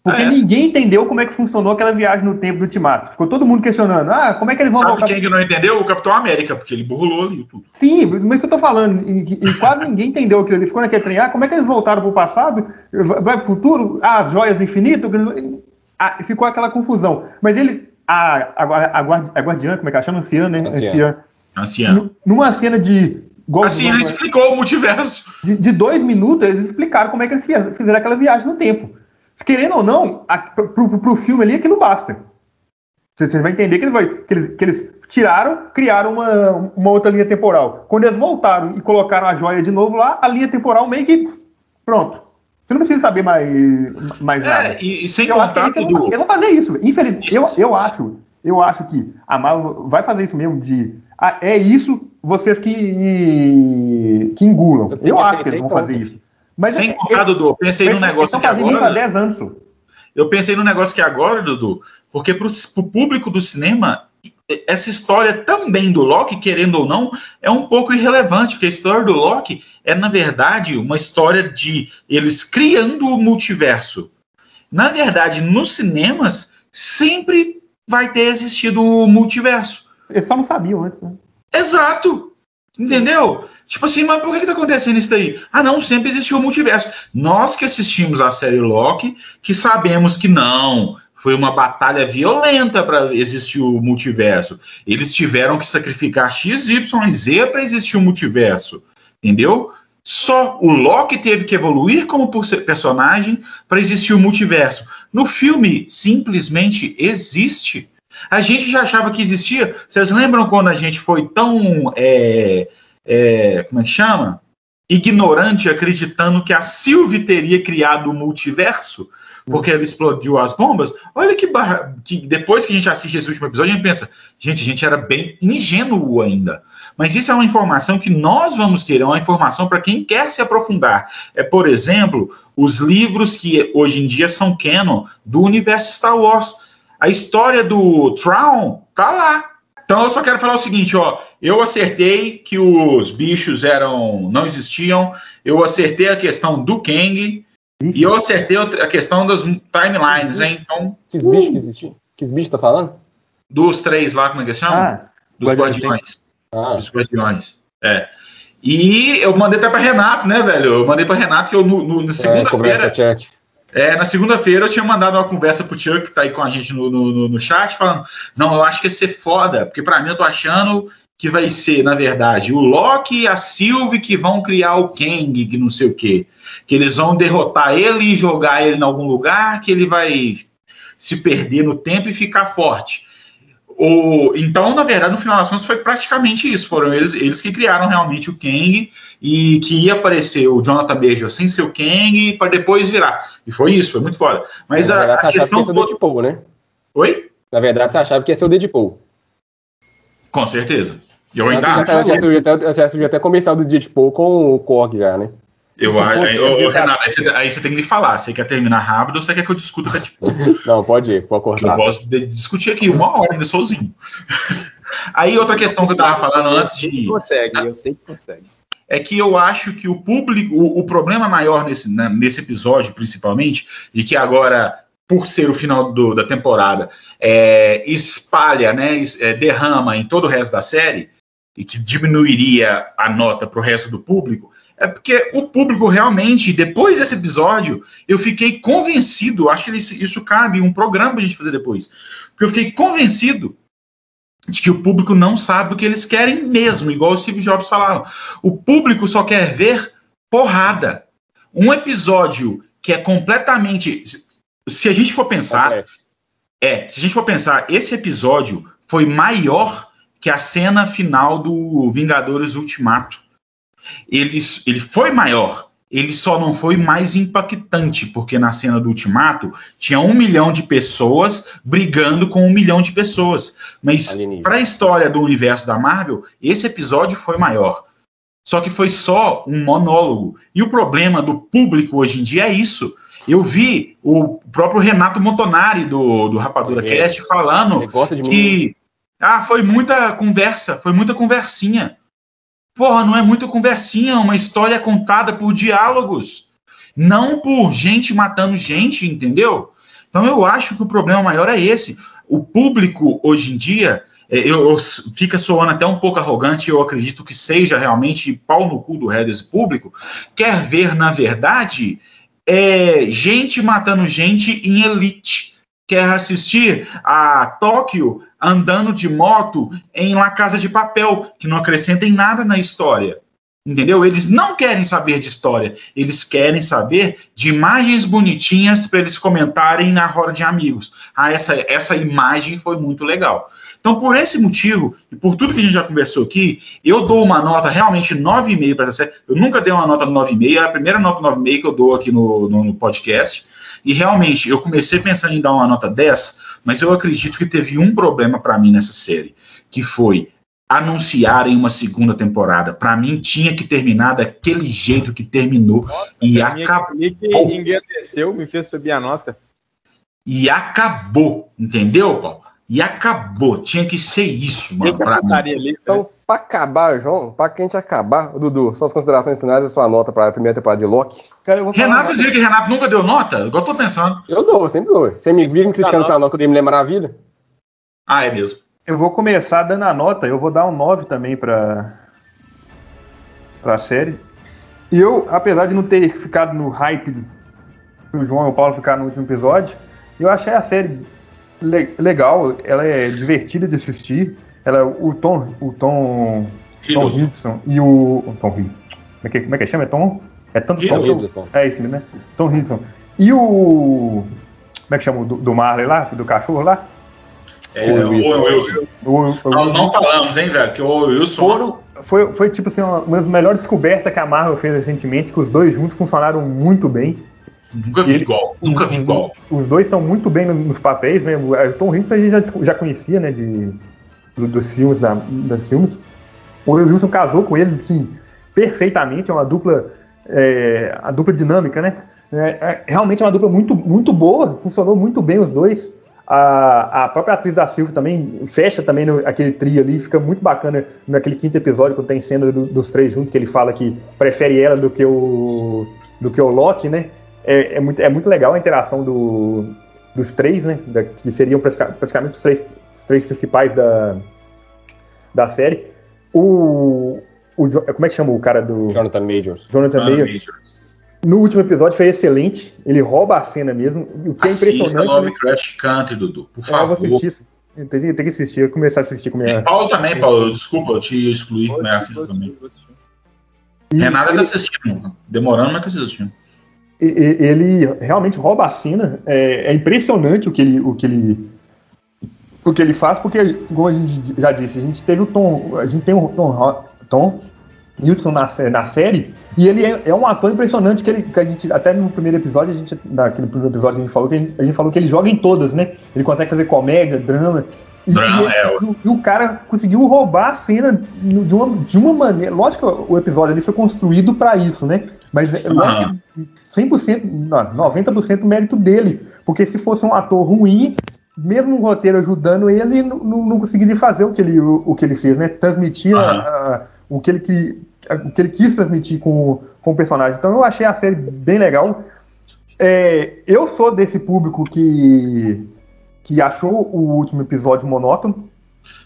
Porque ah, é. ninguém entendeu como é que funcionou aquela viagem no tempo do Ultimato. Ficou todo mundo questionando. Ah, como é que eles vão Sabe voltar? quem que não entendeu? O Capitão América, porque ele burlou ali tudo. Sim, mas que eu tô falando. E, e quase ninguém entendeu aquilo. Ele ficou naquele trem. Ah, como é que eles voltaram pro passado? Vai pro futuro? Ah, as joias do infinito? Ah, ficou aquela confusão. Mas ele. A, a, a, a guardiã, como é que ela chama? Anciã, né? Anciã. Anciã. Numa cena de assim, ele explicou o multiverso. De, de, dois minutos, eles explicaram como é que eles fizeram aquela viagem no tempo. Querendo ou não, a, pro, pro filme ali aquilo basta. Você, você vai entender que eles, vai, que, eles, que eles tiraram, criaram uma, uma outra linha temporal. Quando eles voltaram e colocaram a joia de novo lá, a linha temporal meio que. Pronto. Você não precisa saber mais, mais é, nada. E, e sem eu contar eles, do... eles vão fazer isso. Infelizmente, eu, eu acho, eu acho que a Marvel vai fazer isso mesmo de. Ah, é isso, vocês que, que engulam. Eu, eu acho que eles vão fazer isso. Mas Sem é, contar, Dudu, eu pensei num negócio que agora. Há 10 anos. Eu pensei num negócio que agora, Dudu, porque para o público do cinema, essa história também do Loki, querendo ou não, é um pouco irrelevante, porque a história do Loki é, na verdade, uma história de eles criando o multiverso. Na verdade, nos cinemas, sempre vai ter existido o multiverso. Eles só não sabiam antes, né? Exato. Entendeu? Tipo assim, mas por que, que tá acontecendo isso daí? Ah, não, sempre existiu o multiverso. Nós que assistimos a série Loki, que sabemos que não, foi uma batalha violenta para existir o multiverso. Eles tiveram que sacrificar X, Y Z para existir o multiverso. Entendeu? Só o Loki teve que evoluir como personagem para existir o multiverso. No filme, simplesmente existe. A gente já achava que existia. Vocês lembram quando a gente foi tão. É, é, como é que chama? Ignorante, acreditando que a Sylvie teria criado o multiverso, porque ela explodiu as bombas. Olha que, barra, que depois que a gente assiste esse último episódio, a gente pensa, gente, a gente era bem ingênuo ainda. Mas isso é uma informação que nós vamos ter, é uma informação para quem quer se aprofundar. É, por exemplo, os livros que hoje em dia são canon do universo Star Wars a história do Tron tá lá. Então eu só quero falar o seguinte, ó, eu acertei que os bichos eram não existiam, eu acertei a questão do Kang Isso. e eu acertei a questão das timelines, hein? Então, que bichos que existiam? Que bichos tá falando? Dos três lá, como é que chama? Ah, dos guardiões. Ah. Dos guardiões. É. E eu mandei até para Renato, né, velho? Eu mandei para Renato que eu no, no, na é, segunda-feira. É, é, na segunda-feira eu tinha mandado uma conversa pro Chuck, que tá aí com a gente no, no, no chat, falando: não, eu acho que ia ser foda, porque para mim eu tô achando que vai ser, na verdade, o Loki e a Sylvie que vão criar o Kang, que não sei o quê. Que eles vão derrotar ele e jogar ele em algum lugar, que ele vai se perder no tempo e ficar forte. O, então, na verdade, no final das contas, foi praticamente isso. Foram eles, eles que criaram realmente o Kang e que ia aparecer o Jonathan Major sem ser o Kang para depois virar. E foi isso, foi muito foda. Mas na a, verdade, a você questão. que ia ser o Deadpool, né? Oi? Na verdade, você achava que ia ser o Deadpool. Com certeza. Eu ainda já, acho. já, até, já surgiu até comercial do Deadpool com o Korg já, né? Eu acho. Aí, ô, Renato, aí você, aí você tem que me falar. Você quer terminar rápido ou você quer que eu discuta o Deadpool? Não, pode ir, pode Eu cortar. posso de- discutir aqui uma hora ainda sozinho. Aí outra questão que eu tava falando antes de. Consegue, eu sei que consegue. é que eu acho que o público, o, o problema maior nesse, né, nesse episódio, principalmente, e que agora, por ser o final do- da temporada, é, espalha, né, es- é, derrama em todo o resto da série, e que diminuiria a nota para o resto do público, é porque o público realmente, depois desse episódio, eu fiquei convencido, acho que isso, cabe um programa pra gente fazer depois, porque eu fiquei convencido de que o público não sabe o que eles querem mesmo, igual o Steve Jobs falava. O público só quer ver porrada. Um episódio que é completamente. Se a gente for pensar, é, se a gente for pensar, esse episódio foi maior que a cena final do Vingadores Ultimato. Ele, ele foi maior, ele só não foi mais impactante, porque na cena do Ultimato tinha um milhão de pessoas brigando com um milhão de pessoas. Mas para a história do universo da Marvel, esse episódio foi maior. Só que foi só um monólogo. E o problema do público hoje em dia é isso. Eu vi o próprio Renato Montonari do, do Rapadura Gente, Cast falando que ah, foi muita conversa, foi muita conversinha. Porra, não é muita conversinha, é uma história contada por diálogos, não por gente matando gente, entendeu? Então eu acho que o problema maior é esse. O público hoje em dia, é, eu, eu fica soando até um pouco arrogante, eu acredito que seja realmente pau no cu do ré desse público, quer ver, na verdade, é, gente matando gente em elite. Quer assistir a Tóquio andando de moto em La Casa de Papel, que não acrescenta em nada na história. Entendeu? Eles não querem saber de história, eles querem saber de imagens bonitinhas para eles comentarem na roda de amigos. Ah, essa, essa imagem foi muito legal. Então, por esse motivo, e por tudo que a gente já conversou aqui, eu dou uma nota realmente 9,5 para essa série. Eu nunca dei uma nota 9,5, é a primeira nota 9,5 que eu dou aqui no, no, no podcast. E realmente, eu comecei pensando em dar uma nota 10, mas eu acredito que teve um problema para mim nessa série, que foi anunciarem uma segunda temporada. Para mim, tinha que terminar daquele jeito que terminou. e A minha acabou. que engrandeceu, me fez subir a nota. E acabou, entendeu, Paulo? E acabou. Tinha que ser isso, mano. A pra mim. ali. Então, pra acabar, João, pra que a gente acabar, Dudu, suas considerações finais e sua nota pra primeira temporada de Loki. Cara, eu vou Renato, vocês viram que Renato nunca deu nota? Igual eu tô pensando. Eu dou, sempre dou. Você me viu me criticando pela nota do Mulher Maravilha? Ah, é mesmo. Eu vou começar dando a nota, eu vou dar um 9 também pra, pra série. E eu, apesar de não ter ficado no hype que o João e o Paulo ficaram no último episódio, eu achei a série le- legal, ela é divertida de assistir. Ela, o Tom, o Tom, Tom Hiddleston. E o, o Tom Hiddleston. Como é que, como é que chama? É Tom? É tanto Tom. Hiddleston. É isso mesmo, né? Tom Hiddleston. E o. Como é que chama? o Do, do Marley lá? Do cachorro lá? É, Ô, o Wilson. Wilson. O, o- Nós não falamos, hein, velho? Que o Wilson. foram, foi, foi tipo assim, uma, uma das melhores descobertas que a Marvel fez recentemente, que os dois juntos funcionaram muito bem. Nunca vi Ele- igual. Nunca vi Os- igual. Os dois estão muito bem no- nos papéis mesmo. O Tom Hiddleston a gente já, já conhecia, né, de, do- dos filmes, da, das filmes. O Wilson casou com ele, assim, perfeitamente, é uma dupla, é, a dupla dinâmica, né? É, é, realmente é uma dupla muito, muito boa, funcionou muito bem os dois. A, a própria atriz da Silva também fecha também no, aquele trio ali, fica muito bacana naquele quinto episódio, quando tem cena do- dos três juntos, que ele fala que prefere ela do que o, do que o Loki, né? É, é muito, é muito legal a interação do, dos três, né? Da- que seriam pratica- praticamente os três, os três principais da, da série. O, o Como é que chama o cara do. Jonathan Majors. Jonathan Ah, Mayer. Major. No último episódio foi excelente. Ele rouba a cena mesmo. O que é Assista impressionante. Né? Lovecraft Country, Dudu. Por É, eu vou favor. assistir. Eu tenho, eu tenho que assistir, eu vou começar a assistir com minha. Paulo também, Paulo. Desculpa, eu te excluí. Mas é assim também. Renata ele- tá assistindo. Demorando, mas tá assistindo. Ele realmente rouba a cena. É, é impressionante o que ele, o que ele, porque ele faz, porque, como a gente já disse, a gente teve o Tom. A gente tem o Tom, Tom Hudson na, na série, e ele é, é, um ator impressionante que, ele, que a gente, até no primeiro episódio, a gente, naquele primeiro episódio a gente falou que a gente, a gente falou que ele joga em todas, né? Ele consegue fazer comédia, drama. E, drama, e, é, e, e, o cara conseguiu roubar a cena de uma, de uma maneira. Lógico que o episódio ali foi construído para isso, né? Mas é que 100%, não, 90% mérito dele. Porque se fosse um ator ruim, mesmo o roteiro ajudando ele, não, não conseguiria fazer o que ele, o, o que ele fez, né? Transmitir uhum. o, que ele, o que ele quis transmitir com, com o personagem. Então eu achei a série bem legal. É, eu sou desse público que, que achou o último episódio monótono.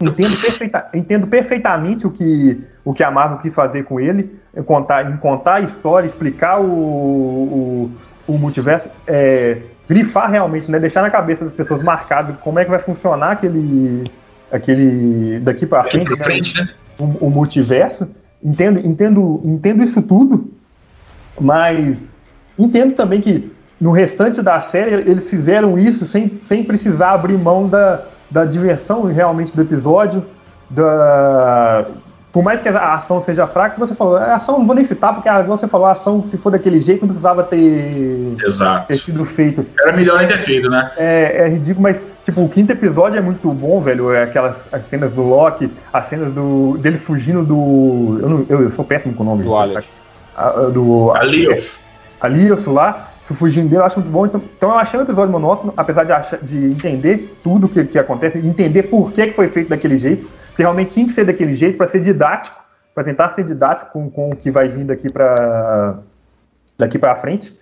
Entendo, perfeita, entendo perfeitamente o que, o que a Marvel quis fazer com ele, contar, em contar a história, explicar o, o, o multiverso. É, grifar realmente, né? Deixar na cabeça das pessoas marcado como é que vai funcionar aquele. aquele daqui para frente, né? frente né? O, o, multiverso. Entendo, entendo, entendo isso tudo, mas entendo também que no restante da série eles fizeram isso sem, sem precisar abrir mão da, da diversão realmente do episódio, da, por mais que a ação seja fraca, você falou, a ação não vou nem citar, porque a, você falou, a ação, se for daquele jeito, não precisava ter, Exato. ter sido feito. Era melhor nem ter feito, né? É, é ridículo, mas, tipo, o quinto episódio é muito bom, velho. É aquelas as cenas do Loki, as cenas do, dele fugindo do. Eu, não, eu, eu sou péssimo com o nome. Do Alex. do Alios. Alios lá, se fugindo dele, eu acho muito bom. Então, então eu achei um episódio monótono, apesar de, achar, de entender tudo que, que acontece, entender por que, que foi feito daquele jeito que realmente tinha que ser daquele jeito para ser didático, para tentar ser didático com, com o que vai vir daqui para daqui para frente.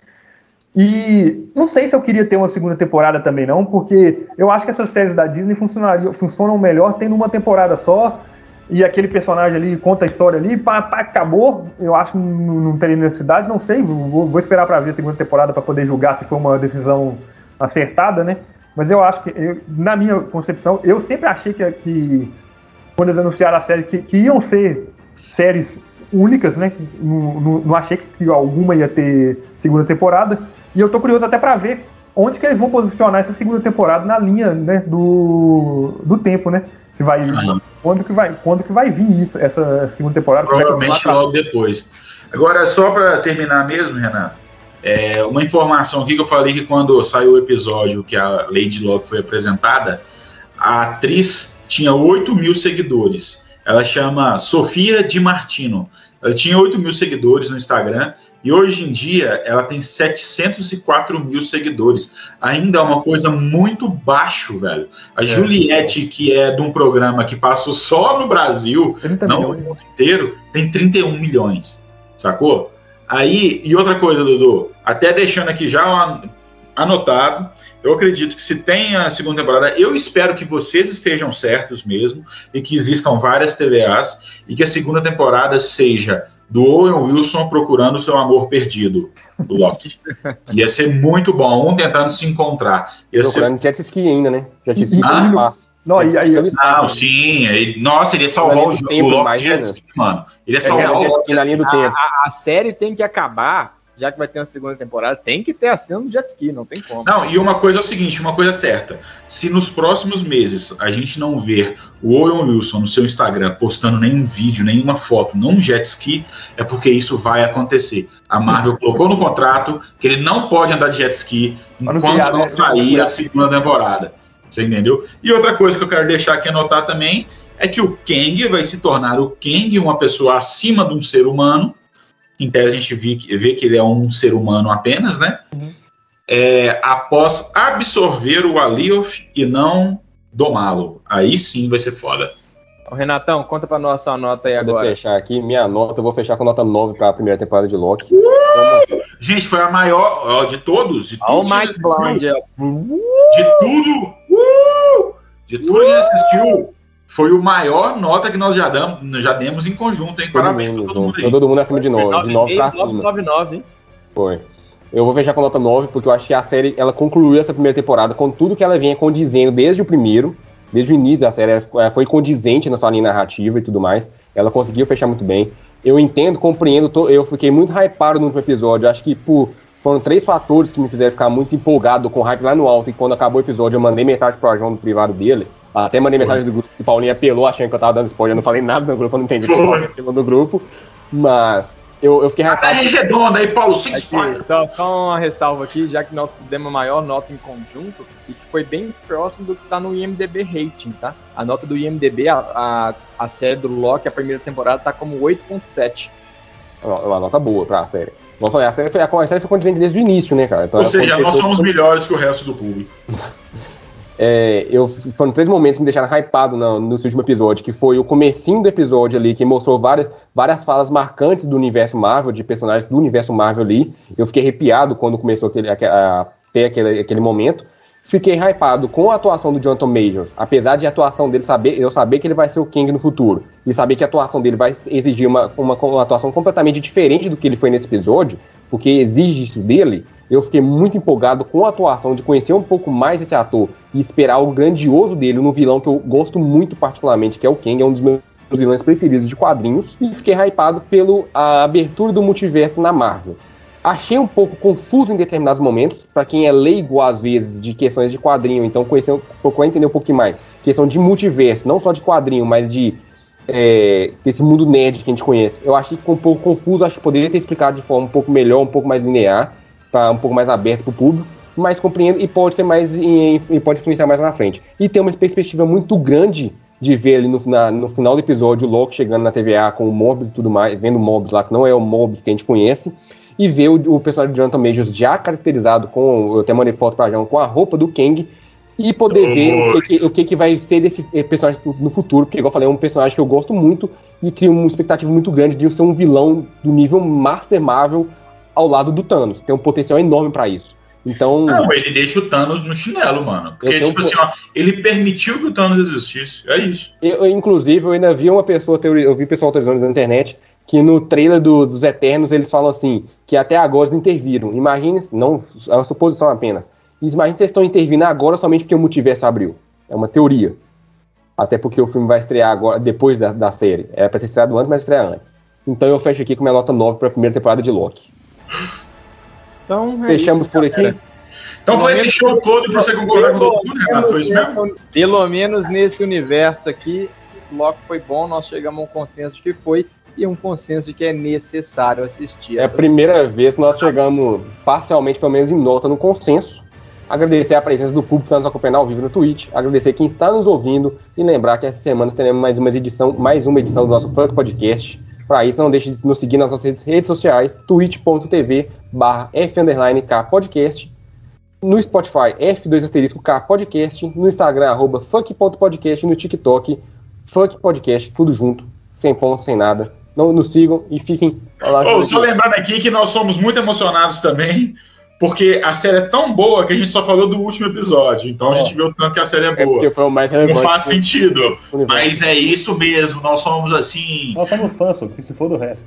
E não sei se eu queria ter uma segunda temporada também não, porque eu acho que essas séries da Disney funcionariam, funcionam melhor tendo uma temporada só e aquele personagem ali conta a história ali, pá, pá acabou. Eu acho que não, não teria necessidade, não sei, vou, vou esperar para ver a segunda temporada para poder julgar se foi uma decisão acertada, né? Mas eu acho que, eu, na minha concepção, eu sempre achei que, que quando eles anunciaram a série, que, que iam ser séries únicas, né? Não, não, não, achei que alguma ia ter segunda temporada. E eu tô curioso até para ver onde que eles vão posicionar essa segunda temporada na linha né, do, do tempo, né? Se vai, quando, que vai, quando que vai vir isso, essa segunda temporada? Provavelmente logo depois. Agora, só para terminar mesmo, Renato, é, uma informação aqui que eu falei que quando saiu o episódio que a Lady Locke foi apresentada, a atriz tinha 8 mil seguidores. Ela chama Sofia Di Martino. Ela tinha 8 mil seguidores no Instagram e hoje em dia ela tem 704 mil seguidores. Ainda é uma coisa muito baixo, velho. A é. Juliette, que é de um programa que passou só no Brasil, não no mundo inteiro, tem 31 milhões. Sacou? Aí, e outra coisa, Dudu, até deixando aqui já anotado. Eu acredito que se tem a segunda temporada, eu espero que vocês estejam certos mesmo e que existam várias TVAs e que a segunda temporada seja do Owen Wilson procurando seu amor perdido, do Loki. Ia ser muito bom, um tentando se encontrar. Ia procurando ser... jet ski ainda, né? Jet ski ah, espaço. Não, e aí, não, sim. Ele, nossa, ele ia salvar o, tempo, o Loki jet ski, mano. Ele ia salvar é, o Loki na linha do tempo. A, a série tem que acabar já que vai ter uma segunda temporada, tem que ter a cena do jet ski, não tem como. Não, e uma coisa é o seguinte, uma coisa certa. Se nos próximos meses a gente não ver o Owen Wilson no seu Instagram postando nenhum vídeo, nenhuma foto, não um jet ski, é porque isso vai acontecer. A Marvel colocou no contrato que ele não pode andar de jet ski enquanto não né? sair a segunda temporada. Você entendeu? E outra coisa que eu quero deixar aqui anotar também é que o Kang vai se tornar o Kang, uma pessoa acima de um ser humano, em tese a gente vê, vê que ele é um ser humano apenas, né? Uhum. É, após absorver o Alioth e não domá-lo. Aí sim vai ser foda. Ô, Renatão, conta pra nós sua nota aí agora. Vou fechar aqui, minha nota, eu vou fechar com nota 9 pra primeira temporada de Loki. Uh! Gente, foi a maior ó, de todos. De tudo Mike Blind. De tudo. Uh! De tudo que assistiu foi o maior nota que nós já, damos, já demos em conjunto, hein? Todo Parabéns mundo, todo mundo, todo mundo acima de 9, de 9 pra cima. 9, 9, hein? Foi. Eu vou fechar com nota 9, porque eu acho que a série ela concluiu essa primeira temporada com tudo que ela vinha condizendo desde o primeiro, desde o início da série, ela foi condizente na sua linha narrativa e tudo mais. Ela conseguiu fechar muito bem. Eu entendo, compreendo, tô, eu fiquei muito hypado no último episódio. Acho que por, foram três fatores que me fizeram ficar muito empolgado com o hype lá no alto. E quando acabou o episódio, eu mandei mensagem pro João no privado dele Até mandei mensagem do grupo que o Paulinho apelou achando que eu tava dando spoiler. Eu não falei nada no grupo, eu não entendi o que apelou no grupo. Mas eu, eu fiquei hypado. É redonda aí, Paulo, sem spoiler. Só, só uma ressalva aqui, já que nós demos a maior nota em conjunto, e que foi bem próximo do que tá no IMDB Rating, tá? A nota do IMDB, a, a, a série do Loki, a primeira temporada, tá como 8.7. É uma nota boa pra série. Vamos falar, a série foi, a série desde o início, né, cara? Então, Ou seja, nós somos melhores que o resto do público. É, eu, foram três momentos que me deixaram hypado no, no último episódio, que foi o comecinho do episódio ali, que mostrou várias, várias falas marcantes do universo Marvel, de personagens do universo Marvel ali. Eu fiquei arrepiado quando começou aquele, a, a ter aquele, aquele momento. Fiquei hypado com a atuação do Jonathan Majors, apesar de a atuação dele saber, eu saber que ele vai ser o King no futuro, e saber que a atuação dele vai exigir uma, uma, uma atuação completamente diferente do que ele foi nesse episódio, porque exige isso dele, eu fiquei muito empolgado com a atuação, de conhecer um pouco mais esse ator e esperar o grandioso dele no vilão que eu gosto muito particularmente, que é o Kang, é um dos meus vilões preferidos de quadrinhos, e fiquei hypado pela abertura do multiverso na Marvel. Achei um pouco confuso em determinados momentos, para quem é leigo às vezes de questões de quadrinho, então conhecer, procurar entender um pouquinho mais. Questão de multiverso, não só de quadrinho, mas de é, desse mundo nerd que a gente conhece. Eu achei que ficou um pouco confuso, acho que poderia ter explicado de forma um pouco melhor, um pouco mais linear para um pouco mais aberto para o público, mas compreendo e pode ser mais e pode influenciar mais na frente. E tem uma perspectiva muito grande de ver ali no, na, no final do episódio o Loki chegando na TVA com o Morbius e tudo mais, vendo o Morbius lá, que não é o Morbius que a gente conhece, e ver o, o personagem de Jonathan Majors já caracterizado com, eu até mandei foto pra João, com a roupa do Kang, e poder ver o que, que, o que, que vai ser desse personagem no futuro, porque, igual eu falei, é um personagem que eu gosto muito e crio uma expectativa muito grande de ser um vilão do nível Master Marvel ao lado do Thanos. Tem um potencial enorme para isso. Então. Não, ele deixa o Thanos no chinelo, mano. Porque, tipo um... assim, ó, ele permitiu que o Thanos existisse. É isso. Eu, inclusive, eu ainda vi uma pessoa, eu vi pessoal autorizando na internet, que no trailer do, dos Eternos eles falam assim, que até agora eles interviram. Imagine, não, é uma suposição apenas. Imagine vocês estão intervindo agora somente porque o multiverso abriu. É uma teoria. Até porque o filme vai estrear agora, depois da, da série. Era pra ter estreado antes, mas estrear antes. Então eu fecho aqui com minha nota 9 para a primeira temporada de Loki. Então, é Fechamos isso, por aqui. Então foi esse show todo pra você concordar com todo mundo, Renato? Foi isso mesmo? Pelo menos nesse universo aqui, esse bloco foi bom, nós chegamos a um consenso que foi e um consenso de que é necessário assistir. É a primeira vez que nós chegamos parcialmente, pelo menos em nota, no consenso. Agradecer a presença do público que está nos acompanhando ao vivo no Twitch, agradecer quem está nos ouvindo e lembrar que essa semana teremos mais uma edição, mais uma edição do nosso Funk Podcast. Para isso, não deixe de nos seguir nas nossas redes sociais, twitch.tv barra podcast, no Spotify F2 asterisco K podcast, no Instagram arroba funk.podcast, no TikTok funk podcast, tudo junto, sem ponto, sem nada. Não nos sigam e fiquem lá. Oh, só lembrando aqui que nós somos muito emocionados também porque a série é tão boa que a gente só falou do último episódio. Então a gente viu tanto que a série é, é boa. É foi o mais relevante. Não faz sentido. Mas é isso mesmo. Nós somos assim. Nós somos fãs, que se for do resto.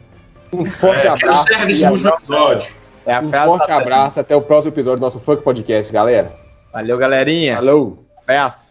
Um forte é, abraço. esse último episódio. É um forte abraço. Até o próximo episódio do nosso Funk Podcast, galera. Valeu, galerinha. Falou. Peço.